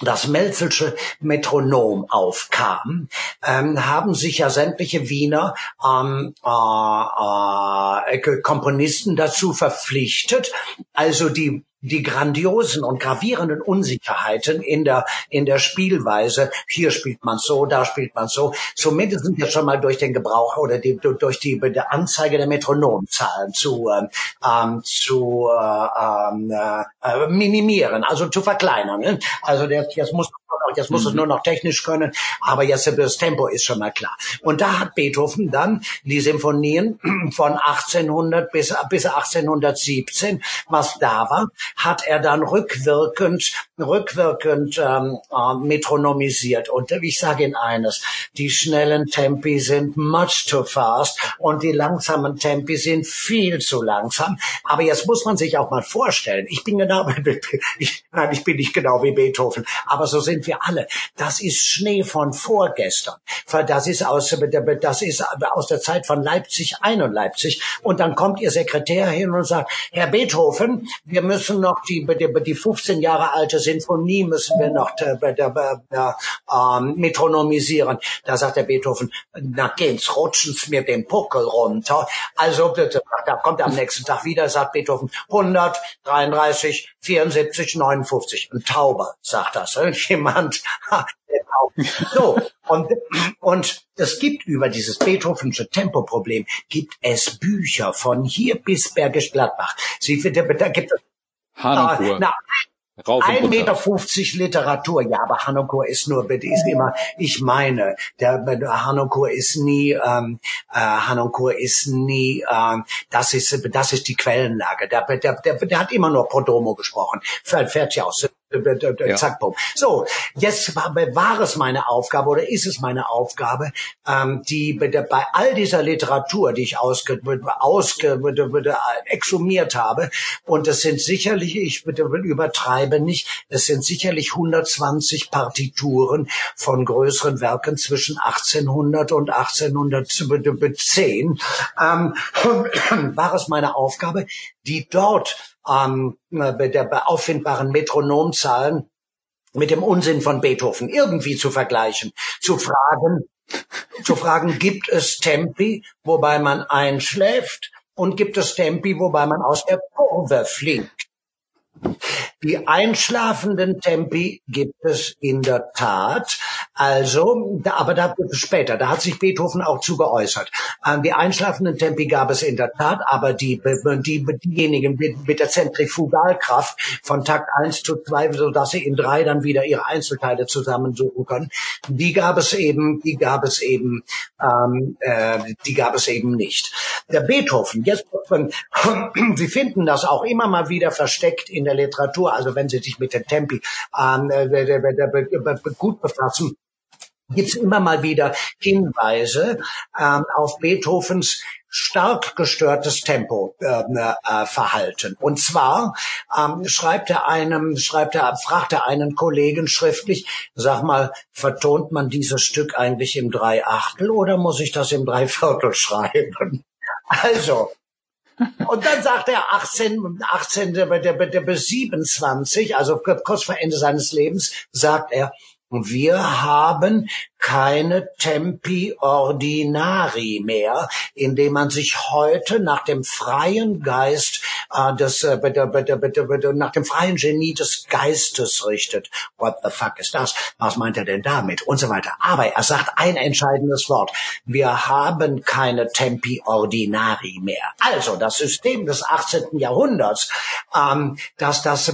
das Melzelsche Metronom aufkam, ähm, haben sich ja sämtliche Wiener ähm, äh, äh, Komponisten dazu verpflichtet, also die die grandiosen und gravierenden Unsicherheiten in der in der Spielweise hier spielt man so da spielt man so zumindest sind ja schon mal durch den Gebrauch oder die, durch die, die Anzeige der Metronomzahlen zu ähm, ähm zu äh, ähm, äh, minimieren also zu verkleinern ne? also jetzt muss jetzt muss mhm. es nur noch technisch können, aber jetzt das Tempo ist schon mal klar. Und da hat Beethoven dann die Symphonien von 1800 bis, bis 1817, was da war, hat er dann rückwirkend, rückwirkend ähm, äh, metronomisiert. Und ich sage Ihnen eines, die schnellen Tempi sind much too fast und die langsamen Tempi sind viel zu langsam. Aber jetzt muss man sich auch mal vorstellen, ich bin genau, ich, nein, ich bin nicht genau wie Beethoven, aber so sind wir alle. Das ist Schnee von vorgestern. Das ist aus, das ist aus der Zeit von Leipzig 91. Und dann kommt ihr Sekretär hin und sagt, Herr Beethoven, wir müssen noch die, die 15 Jahre alte Sinfonie müssen wir noch ähm, metronomisieren. Da sagt der Beethoven, na gehen's, rutschen's mir den Puckel runter. Also, da kommt am nächsten Tag wieder, sagt Beethoven, 133, 74, 59. Ein Tauber sagt das. Jemand. So, und, und es gibt über dieses Beethovensche Tempoproblem, gibt es Bücher von hier bis Bergisch Gladbach. Sie, da gibt es. Na, Rauf 1,50 Meter 50 Literatur, ja, aber Hanokor ist nur, ist immer, ich meine, der, Hanokor ist nie, ähm, äh, Hanokor ist nie, ähm, das ist, das ist die Quellenlage. Der, der, der, der hat immer nur Prodomo gesprochen. Fährt, fährt ja aus ja. Zack, boom. So, jetzt war, war es meine Aufgabe oder ist es meine Aufgabe, ähm, die bei all dieser Literatur, die ich ausge, ausge, exhumiert habe, und es sind sicherlich, ich übertreibe nicht, es sind sicherlich 120 Partituren von größeren Werken zwischen 1800 und 1810, ähm, war es meine Aufgabe, die dort ähm, der auffindbaren Metronomzahlen mit dem Unsinn von Beethoven irgendwie zu vergleichen, zu fragen, zu fragen, gibt es Tempi, wobei man einschläft und gibt es Tempi, wobei man aus der Kurve fliegt? Die einschlafenden Tempi gibt es in der Tat. Also, aber da später, da hat sich Beethoven auch zu geäußert. Ähm, die einschlafenden Tempi gab es in der Tat, aber die, die, diejenigen mit der Zentrifugalkraft von Takt 1 zu 2, sodass sie in drei dann wieder ihre Einzelteile zusammensuchen können, die gab es eben, die gab es eben, ähm, äh, die gab es eben nicht. Der Beethoven, jetzt, Sie finden das auch immer mal wieder versteckt in der Literatur, also wenn Sie sich mit den Tempi ähm, äh, gut befassen, gibt es immer mal wieder Hinweise ähm, auf Beethovens stark gestörtes Tempo äh, äh, verhalten. Und zwar ähm, schreibt er einem, schreibt er, fragt er einen Kollegen schriftlich, sag mal, vertont man dieses Stück eigentlich im Dreiachtel oder muss ich das im Dreiviertel schreiben? Also, und dann sagt er 18, 18, 27, also kurz vor Ende seines Lebens, sagt er, wir haben keine Tempi Ordinari mehr, indem man sich heute nach dem freien Geist äh, des, äh, bitte, bitte, bitte, bitte, nach dem freien Genie des Geistes richtet. What the fuck ist das? Was meint er denn damit? Und so weiter. Aber er sagt ein entscheidendes Wort. Wir haben keine Tempi Ordinari mehr. Also das System des 18. Jahrhunderts, ähm, dass, das,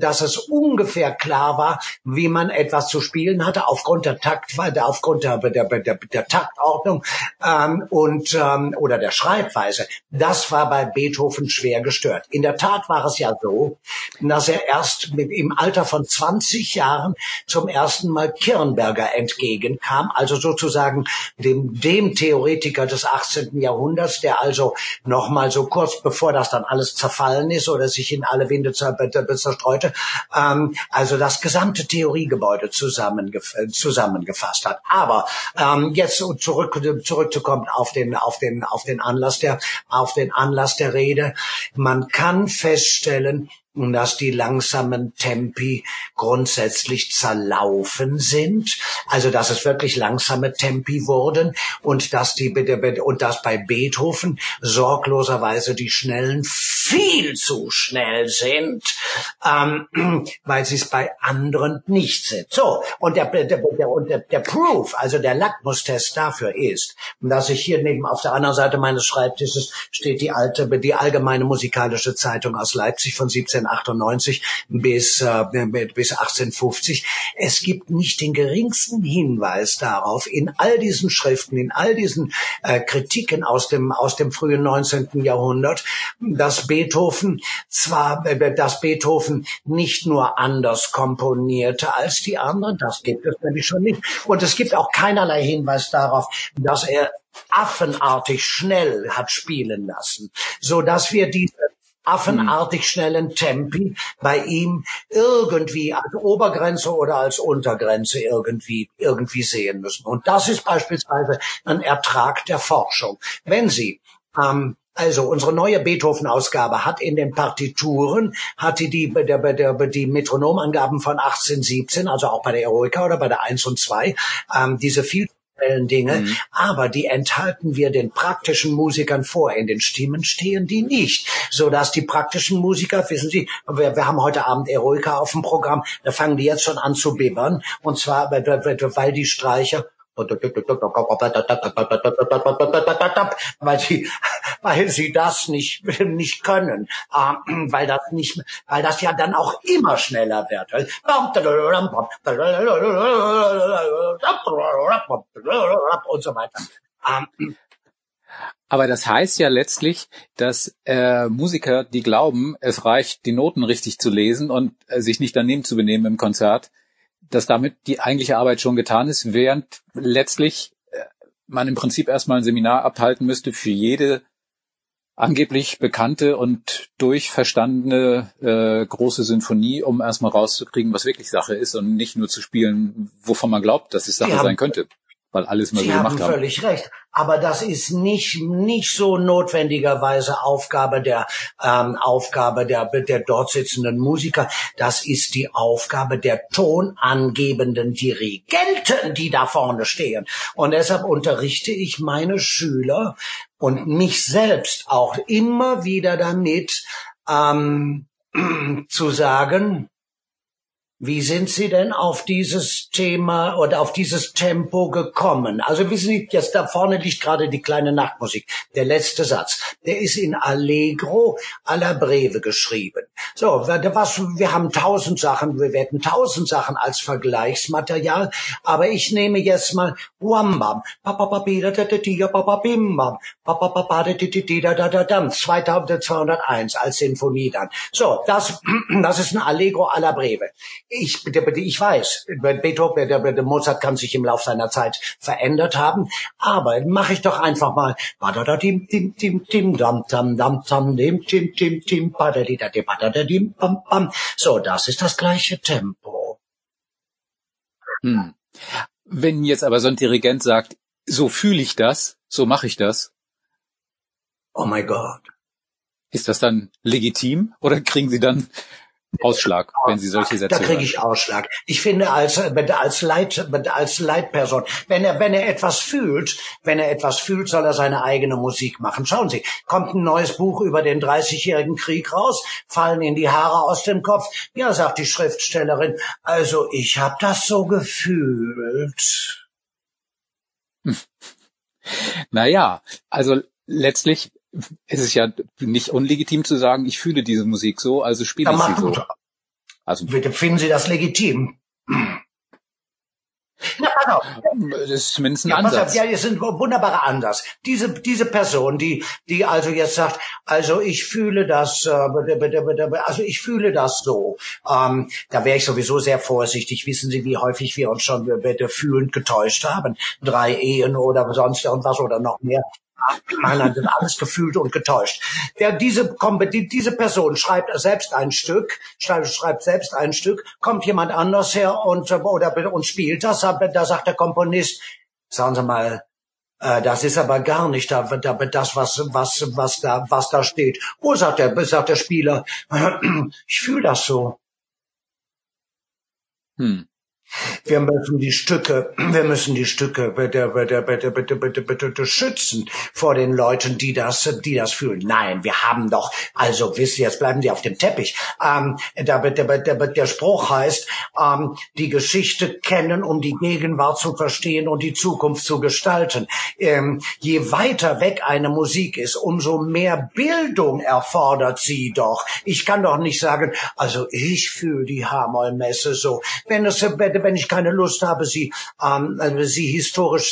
dass es ungefähr klar war, wie man etwas zu spielen hatte, aufgrund der Takt, aufgrund der, der, der, der Taktordnung ähm, und ähm, oder der Schreibweise. Das war bei Beethoven schwer gestört. In der Tat war es ja so, dass er erst mit, im Alter von 20 Jahren zum ersten Mal Kirnberger entgegenkam, also sozusagen dem, dem Theoretiker des 18. Jahrhunderts, der also noch mal so kurz bevor das dann alles zerfallen ist oder sich in alle Winde zerstreute, ähm, also das gesamte Theoriegebäude zusammengef zusammengefasst hat. Aber ähm, jetzt zurück zurückzukommen auf den auf den auf den Anlass der auf den Anlass der Rede. Man kann feststellen, dass die langsamen Tempi grundsätzlich zerlaufen sind, also dass es wirklich langsame Tempi wurden und dass die und dass bei Beethoven sorgloserweise die schnellen viel zu schnell sind, ähm, weil sie es bei anderen nicht sind. So und der, der, der, und der, der Proof, also der Lackmustest dafür ist, dass ich hier neben auf der anderen Seite meines Schreibtisches steht die alte, die allgemeine musikalische Zeitung aus Leipzig von 17 1898 bis, äh, bis 1850. Es gibt nicht den geringsten Hinweis darauf in all diesen Schriften, in all diesen äh, Kritiken aus dem, aus dem frühen 19. Jahrhundert, dass Beethoven zwar, äh, dass Beethoven nicht nur anders komponierte als die anderen, das gibt es nämlich schon nicht. Und es gibt auch keinerlei Hinweis darauf, dass er affenartig schnell hat spielen lassen, so dass wir diese affenartig schnellen Tempi bei ihm irgendwie als Obergrenze oder als Untergrenze irgendwie, irgendwie sehen müssen. Und das ist beispielsweise ein Ertrag der Forschung. Wenn Sie ähm, also unsere neue Beethoven-Ausgabe hat in den Partituren, hat die, die, die, die, die Metronomangaben von 1817, also auch bei der Eroica oder bei der 1 und 2, ähm, diese viel Dinge, mhm. aber die enthalten wir den praktischen Musikern vor. In den Stimmen stehen die nicht, so dass die praktischen Musiker, wissen Sie, wir, wir haben heute Abend Eroica auf dem Programm, da fangen die jetzt schon an zu bibbern, und zwar, weil die Streicher weil sie, weil sie das nicht, nicht können, weil das nicht, weil das ja dann auch immer schneller wird. Und so weiter. Aber das heißt ja letztlich, dass äh, Musiker, die glauben, es reicht, die Noten richtig zu lesen und äh, sich nicht daneben zu benehmen im Konzert, dass damit die eigentliche Arbeit schon getan ist, während letztlich äh, man im Prinzip erstmal ein Seminar abhalten müsste für jede angeblich bekannte und durchverstandene äh, große Sinfonie, um erstmal rauszukriegen, was wirklich Sache ist und nicht nur zu spielen, wovon man glaubt, dass es Sache ja. sein könnte weil alles mal Sie so gemacht haben. Sie haben völlig recht. Aber das ist nicht, nicht so notwendigerweise Aufgabe der, ähm, Aufgabe der, der dort sitzenden Musiker. Das ist die Aufgabe der tonangebenden Dirigenten, die da vorne stehen. Und deshalb unterrichte ich meine Schüler und mich selbst auch immer wieder damit, ähm, zu sagen, wie sind Sie denn auf dieses Thema oder auf dieses Tempo gekommen? Also wissen Sie, jetzt da vorne liegt gerade die kleine Nachtmusik. Der letzte Satz, der ist in Allegro alla Breve geschrieben. So, was, wir haben tausend Sachen, wir werden tausend Sachen als Vergleichsmaterial, aber ich nehme jetzt mal Wambam, 2201 als Sinfonie dann. So, das, das ist ein Allegro alla Breve ich, ich weiß, Beethoven, der, der Mozart kann sich im Laufe seiner Zeit verändert haben, aber mache ich doch einfach mal so, das ist das gleiche Tempo. Hm. Wenn jetzt aber so ein Dirigent sagt, so fühle ich das, so mache ich das. Oh my God. Ist das dann legitim oder kriegen Sie dann Ausschlag, wenn Sie solche Sätze Da kriege ich Ausschlag. Ich finde als als Leit als Leitperson, wenn er wenn er etwas fühlt, wenn er etwas fühlt, soll er seine eigene Musik machen. Schauen Sie, kommt ein neues Buch über den 30-jährigen Krieg raus, fallen Ihnen die Haare aus dem Kopf. Ja, sagt die Schriftstellerin. Also ich habe das so gefühlt. Naja, also letztlich ist es ja nicht unlegitim zu sagen, ich fühle diese Musik so, also spiele ich sie so. Also finden Sie das legitim? Na, pass auf. Das ist zumindest ein ja, Ansatz. Auf, ja, es sind wunderbare Ansatz. Diese, diese Person, die, die also jetzt sagt, also ich fühle das, äh, also ich fühle das so. Ähm, da wäre ich sowieso sehr vorsichtig. Wissen Sie, wie häufig wir uns schon fühlend getäuscht haben? Drei Ehen oder sonst irgendwas oder noch mehr. Man hat alles gefühlt und getäuscht. Der, diese, diese Person schreibt selbst ein Stück, schreibt, schreibt selbst ein Stück, kommt jemand anders her und, oder, und spielt das, da sagt der Komponist, sagen Sie mal, äh, das ist aber gar nicht da, da, das, was, was, was da, was da steht. Wo sagt der, sagt der Spieler, ich fühle das so. Hm. Wir müssen die Stücke, wir müssen die Stücke bitte, bitte, bitte, bitte, bitte, bitte, bitte schützen vor den Leuten, die das, die das fühlen. Nein, wir haben doch, also wisst ihr, jetzt bleiben Sie auf dem Teppich. Ähm, der, der, der, der Spruch heißt, ähm, die Geschichte kennen, um die Gegenwart zu verstehen und die Zukunft zu gestalten. Ähm, je weiter weg eine Musik ist, umso mehr Bildung erfordert sie doch. Ich kann doch nicht sagen, also ich fühle die Hamoll-Messe so. Wenn es, wenn ich keine Lust habe, sie, ähm, also sie historisch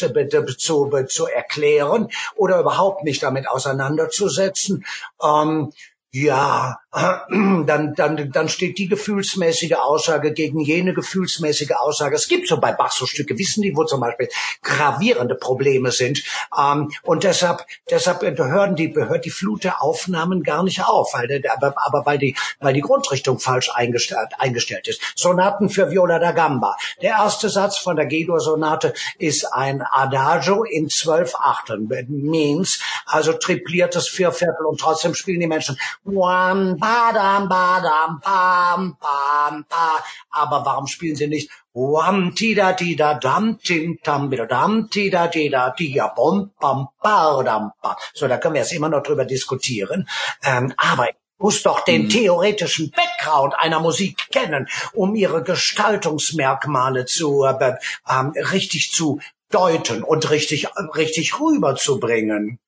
zu, zu erklären oder überhaupt nicht damit auseinanderzusetzen. Ähm, ja, dann, dann, dann steht die gefühlsmäßige Aussage gegen jene gefühlsmäßige Aussage. Es gibt so bei Bach so Stücke, wissen die, wo zum Beispiel gravierende Probleme sind. Ähm, und deshalb, deshalb hören die, hört die Flut der Aufnahmen gar nicht auf, weil, aber, aber weil die, weil die Grundrichtung falsch eingestellt, eingestellt ist. Sonaten für Viola da Gamba. Der erste Satz von der G-Dur-Sonate ist ein Adagio in zwölf Achteln. Means, also tripliertes Vierviertel und trotzdem spielen die Menschen Wam, badam, badam, pam, pam, pa. Aber warum spielen sie nicht Wam, tida, tida, dam, tim, tam, wieder, dam, tida, tida, dia, bom, bam, badam, pa. So, da können wir jetzt immer noch drüber diskutieren. Ähm, aber muss doch den mhm. theoretischen Background einer Musik kennen, um ihre Gestaltungsmerkmale zu äh, äh, richtig zu deuten und richtig richtig rüberzubringen.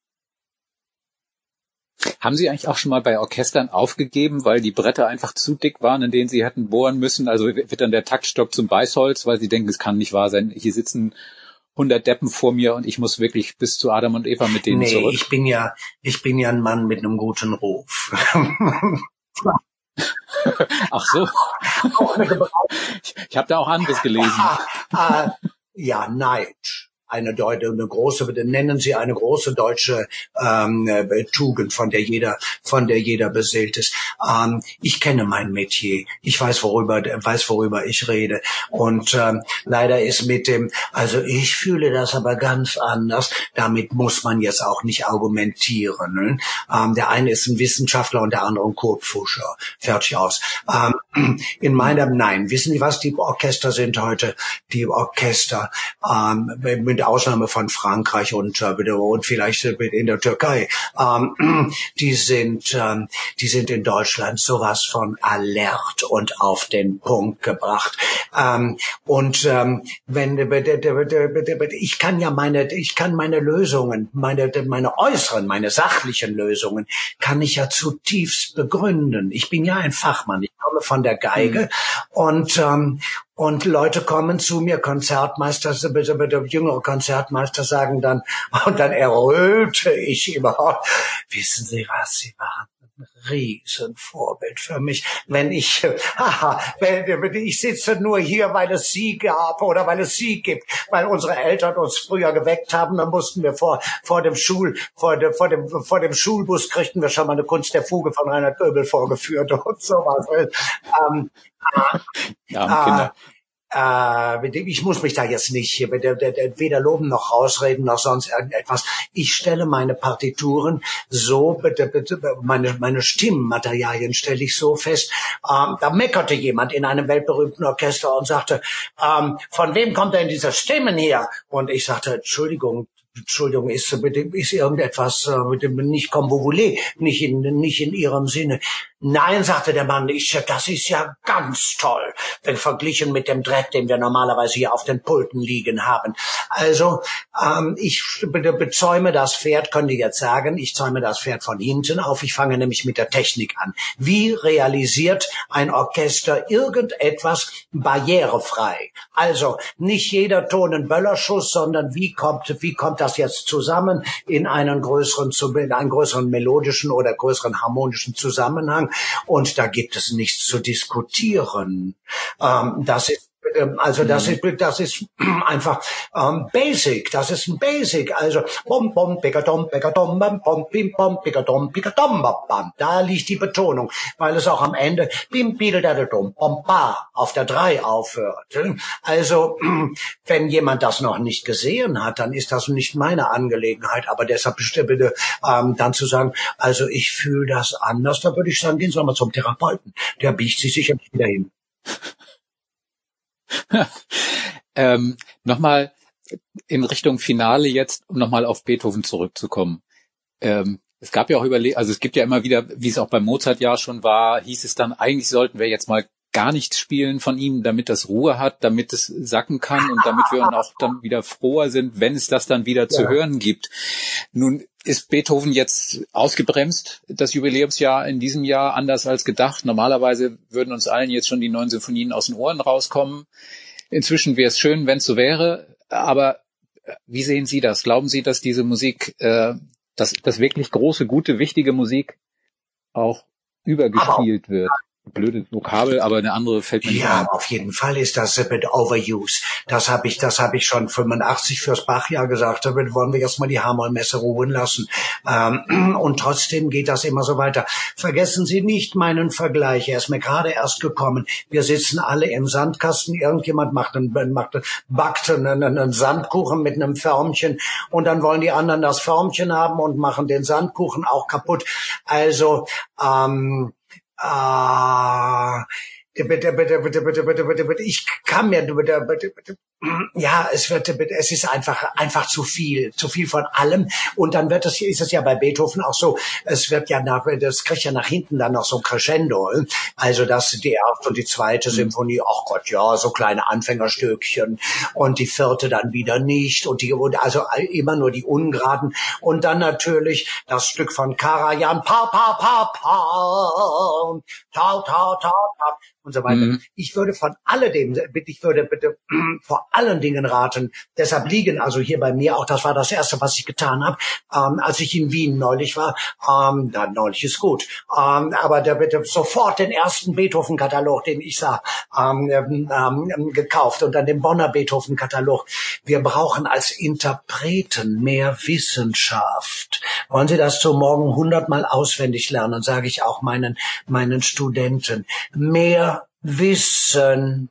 Haben Sie eigentlich auch schon mal bei Orchestern aufgegeben, weil die Bretter einfach zu dick waren, in denen Sie hätten bohren müssen? Also wird dann der Taktstock zum Beißholz, weil Sie denken, es kann nicht wahr sein. Hier sitzen 100 Deppen vor mir und ich muss wirklich bis zu Adam und Eva mit denen nee, zurück. ich bin ja, ich bin ja ein Mann mit einem guten Ruf. Ach so. ich ich habe da auch anderes gelesen. Ah, ah, ja, Neid eine, eine große, nennen Sie eine große deutsche ähm, äh, Tugend, von der jeder, von der jeder beseelt ist. Ähm, ich kenne mein Metier. Ich weiß, worüber, weiß, worüber ich rede. Und ähm, leider ist mit dem, also ich fühle das aber ganz anders. Damit muss man jetzt auch nicht argumentieren. Ne? Ähm, der eine ist ein Wissenschaftler und der andere ein Kurpfuscher. Fertig aus. Ähm, in meinem, nein, wissen Sie was? Die Orchester sind heute, die Orchester ähm, mit Ausnahme von Frankreich und, äh, und vielleicht in der Türkei, ähm, die sind, ähm, die sind in Deutschland sowas von alert und auf den Punkt gebracht. Ähm, und ähm, wenn ich kann ja meine, ich kann meine Lösungen, meine, meine äußeren, meine sachlichen Lösungen, kann ich ja zutiefst begründen. Ich bin ja ein Fachmann. Ich komme von der Geige mhm. und ähm, und Leute kommen zu mir, Konzertmeister, jüngere Konzertmeister sagen dann, und dann erröte ich überhaupt. Wissen Sie was, Sie waren Riesenvorbild für mich. Wenn ich, haha, wenn, ich sitze nur hier, weil es Sie gab oder weil es Sie gibt, weil unsere Eltern uns früher geweckt haben, dann mussten wir vor, vor dem Schul, vor dem, vor dem, vor dem Schulbus kriegten wir schon mal eine Kunst der Fuge von Reinhard Goebel vorgeführt und sowas. Ähm, ja, Kinder. Äh, ich muss mich da jetzt nicht weder loben noch rausreden noch sonst irgendetwas. Ich stelle meine Partituren so, meine, meine Stimmmaterialien stelle ich so fest. Ähm, da meckerte jemand in einem weltberühmten Orchester und sagte, ähm, von wem kommt denn diese Stimmen hier? Und ich sagte, Entschuldigung, Entschuldigung, ist, ist irgendetwas äh, nicht comme vous voulez, nicht in, nicht in Ihrem Sinne. Nein, sagte der Mann, ich, das ist ja ganz toll, wenn verglichen mit dem Dreck, den wir normalerweise hier auf den Pulten liegen haben. Also, ähm, ich bezäume das Pferd, könnte jetzt sagen, ich zäume das Pferd von hinten auf. Ich fange nämlich mit der Technik an. Wie realisiert ein Orchester irgendetwas barrierefrei? Also, nicht jeder Ton ein Böllerschuss, sondern wie kommt, wie kommt das jetzt zusammen in einen größeren, in einen größeren melodischen oder größeren harmonischen Zusammenhang? Und da gibt es nichts zu diskutieren. Ähm, das ist also das mhm. ist das ist einfach ähm, Basic. Das ist ein Basic. Also bom bom pigadom pigadom bam bom bim bom pigadom pigadom bam. Da liegt die Betonung, weil es auch am Ende bim bidel bom ba auf der drei aufhört. Also wenn jemand das noch nicht gesehen hat, dann ist das nicht meine Angelegenheit. Aber deshalb bitte ähm, dann zu sagen, also ich fühle das anders, da würde ich sagen, gehen Sie mal zum Therapeuten. Der biegt Sie sicher wieder hin. ähm, nochmal in Richtung Finale jetzt, um nochmal auf Beethoven zurückzukommen. Ähm, es gab ja auch Überle also es gibt ja immer wieder, wie es auch beim Mozart ja schon war, hieß es dann, eigentlich sollten wir jetzt mal gar nichts spielen von ihm, damit das Ruhe hat, damit es sacken kann und damit wir auch dann wieder froher sind, wenn es das dann wieder ja. zu hören gibt. Nun ist Beethoven jetzt ausgebremst, das Jubiläumsjahr in diesem Jahr anders als gedacht. Normalerweise würden uns allen jetzt schon die neuen Sinfonien aus den Ohren rauskommen. Inzwischen wäre es schön, wenn es so wäre. Aber äh, wie sehen Sie das? Glauben Sie, dass diese Musik, äh, dass, dass wirklich große, gute, wichtige Musik auch übergespielt wird? Blöde Vokabel, aber eine andere fällt mir Ja, ein. auf jeden Fall ist das mit Overuse. Das habe ich, das habe ich schon 85 fürs Bachjahr gesagt. Damit wollen wir erstmal die Hamelmesse ruhen lassen. Ähm, und trotzdem geht das immer so weiter. Vergessen Sie nicht meinen Vergleich. Er ist mir gerade erst gekommen. Wir sitzen alle im Sandkasten. Irgendjemand macht einen, macht, backt einen, einen Sandkuchen mit einem Förmchen und dann wollen die anderen das Förmchen haben und machen den Sandkuchen auch kaputt. Also ähm, Ah, bitte, bitte, bitte, bitte, bitte, bitte, bitte, ich bitte, bitte, ja, es wird, es ist einfach, einfach zu viel, zu viel von allem. Und dann wird es, ist es ja bei Beethoven auch so, es wird ja nach, das kriegt ja nach hinten dann noch so ein Crescendo. Also das, die erste und die zweite mhm. Symphonie, ach Gott, ja, so kleine Anfängerstückchen. Und die vierte dann wieder nicht. Und die, also immer nur die Ungeraden. Und dann natürlich das Stück von Karajan, pa, pa, pa, pa, tau, tau, tau, tau und so weiter. Mhm. Ich würde von alledem, ich würde bitte vor allen Dingen raten, deshalb liegen also hier bei mir auch, das war das Erste, was ich getan habe, ähm, als ich in Wien neulich war, ähm, na, neulich ist gut, ähm, aber der bitte sofort den ersten Beethoven-Katalog, den ich sah, ähm, ähm, ähm, gekauft und dann den Bonner Beethoven-Katalog. Wir brauchen als Interpreten mehr Wissenschaft. Wollen Sie das zum Morgen hundertmal auswendig lernen, sage ich auch meinen, meinen Studenten. Mehr wissen.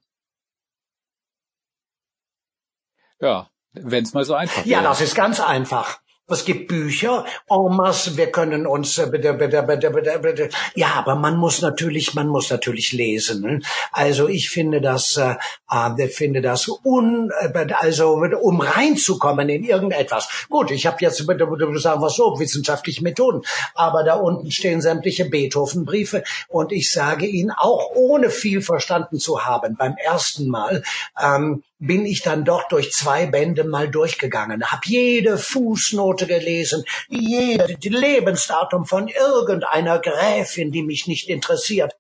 Ja, wenn es mal so einfach Ja, das ist ganz einfach. Es gibt Bücher, en masse, wir können uns, äh, bitte, bitte, bitte, bitte, bitte. ja, aber man muss natürlich, man muss natürlich lesen. Ne? Also ich finde das, äh, äh finde das un, äh, also um reinzukommen in irgendetwas. Gut, ich habe jetzt, sagen wir so, wissenschaftliche Methoden, aber da unten stehen sämtliche Beethoven-Briefe und ich sage Ihnen, auch ohne viel verstanden zu haben, beim ersten Mal, ähm, bin ich dann doch durch zwei Bände mal durchgegangen, hab jede Fußnote gelesen, jede Lebensdatum von irgendeiner Gräfin, die mich nicht interessiert,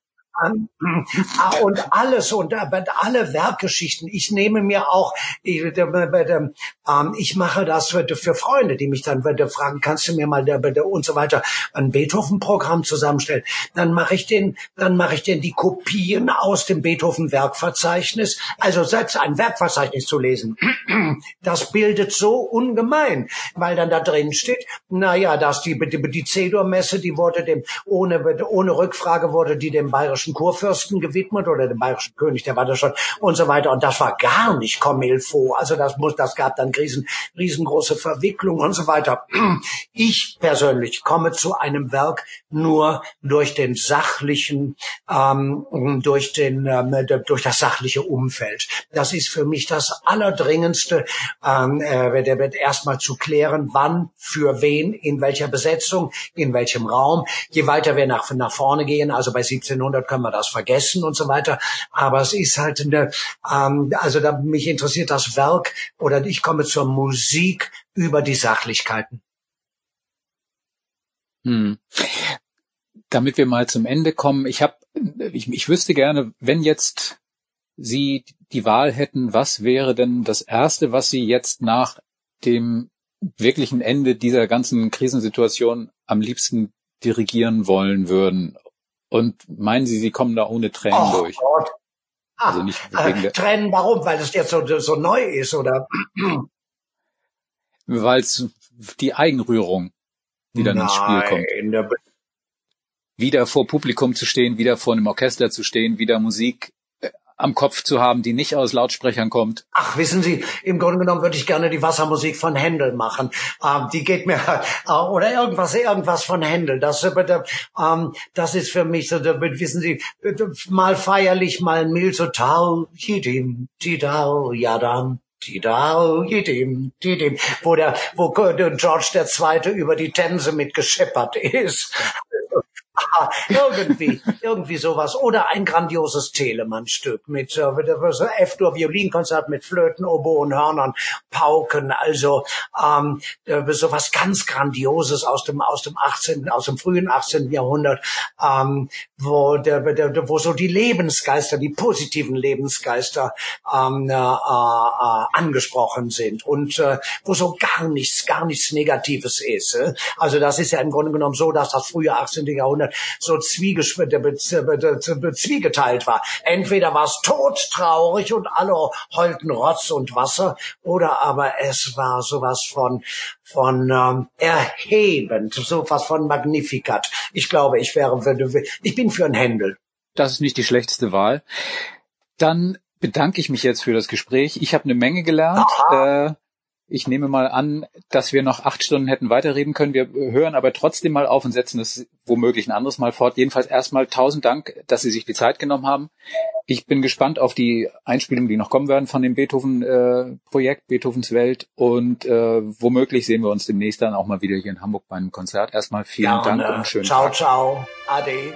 und alles und alle Werkgeschichten. Ich nehme mir auch, ich, ähm, ich mache das für Freunde, die mich dann fragen, kannst du mir mal und so weiter ein Beethoven-Programm zusammenstellen? Dann mache ich den, dann mache ich den die Kopien aus dem Beethoven-Werkverzeichnis. Also selbst ein Werkverzeichnis zu lesen, das bildet so ungemein, weil dann da drin steht, na ja, dass die die, die C-Dur-Messe, die wurde dem ohne ohne Rückfrage wurde die dem bayerischen bayerischen Kurfürsten gewidmet oder dem bayerischen König, der war da schon und so weiter. Und das war gar nicht comme il faut. Also das muss, das gab dann riesen, riesengroße Verwicklungen und so weiter. Ich persönlich komme zu einem Werk nur durch den sachlichen, ähm, durch den, ähm, durch das sachliche Umfeld. Das ist für mich das Allerdringendste, ähm, äh, erstmal zu klären, wann, für wen, in welcher Besetzung, in welchem Raum. Je weiter wir nach, nach vorne gehen, also bei 1700 können wir das vergessen und so weiter. Aber es ist halt eine, ähm, also da, mich interessiert das Werk oder ich komme zur Musik über die Sachlichkeiten. Hm. Damit wir mal zum Ende kommen, ich habe, ich, ich wüsste gerne, wenn jetzt Sie die Wahl hätten, was wäre denn das Erste, was Sie jetzt nach dem wirklichen Ende dieser ganzen Krisensituation am liebsten dirigieren wollen würden? Und meinen Sie, Sie kommen da ohne Tränen oh, durch? Gott. Ah, also nicht wegen äh, Tränen, warum? Weil es jetzt so, so neu ist, oder? Weil es die Eigenrührung, die dann Nein, ins Spiel kommt. Wieder vor Publikum zu stehen, wieder vor einem Orchester zu stehen, wieder Musik am Kopf zu haben, die nicht aus Lautsprechern kommt? Ach, wissen Sie, im Grunde genommen würde ich gerne die Wassermusik von Händel machen. Ähm, die geht mir äh, oder irgendwas, irgendwas von Händel. Das, äh, ähm, das ist für mich so, wissen Sie, mal feierlich, mal mild, so tau, jidim, tidau, yadam. Tidau, jidim, jidim, wo der, wo George der Zweite über die Tänze mitgescheppert ist. Irgendwie, irgendwie sowas. Oder ein grandioses Telemann-Stück mit äh, so F-Dur-Violinkonzert mit Flöten, Oboen, Hörnern, Pauken. Also ähm, äh, sowas ganz Grandioses aus dem aus dem 18. aus dem frühen 18. Jahrhundert, ähm, wo der, der, wo so die Lebensgeister, die positiven Lebensgeister ähm, äh, äh, angesprochen sind und äh, wo so gar nichts, gar nichts Negatives ist. Äh? Also das ist ja im Grunde genommen so, dass das frühe 18. Jahrhundert so zwiegeteilt war. Entweder war es todtraurig und alle heulten Rotz und Wasser, oder aber es war sowas von von ähm, erhebend, sowas von Magnificat. Ich glaube, ich wäre, ich bin für ein Händel. Das ist nicht die schlechteste Wahl. Dann bedanke ich mich jetzt für das Gespräch. Ich habe eine Menge gelernt. Äh, ich nehme mal an, dass wir noch acht Stunden hätten weiterreden können. Wir hören aber trotzdem mal auf und setzen das womöglich ein anderes Mal fort. Jedenfalls erstmal tausend Dank, dass Sie sich die Zeit genommen haben. Ich bin gespannt auf die Einspielungen, die noch kommen werden von dem Beethoven-Projekt, äh, Beethovens Welt. Und äh, womöglich sehen wir uns demnächst dann auch mal wieder hier in Hamburg bei einem Konzert. Erstmal vielen ja, Dank und, und schönen ciao, Tag. Ciao, ciao. Ade.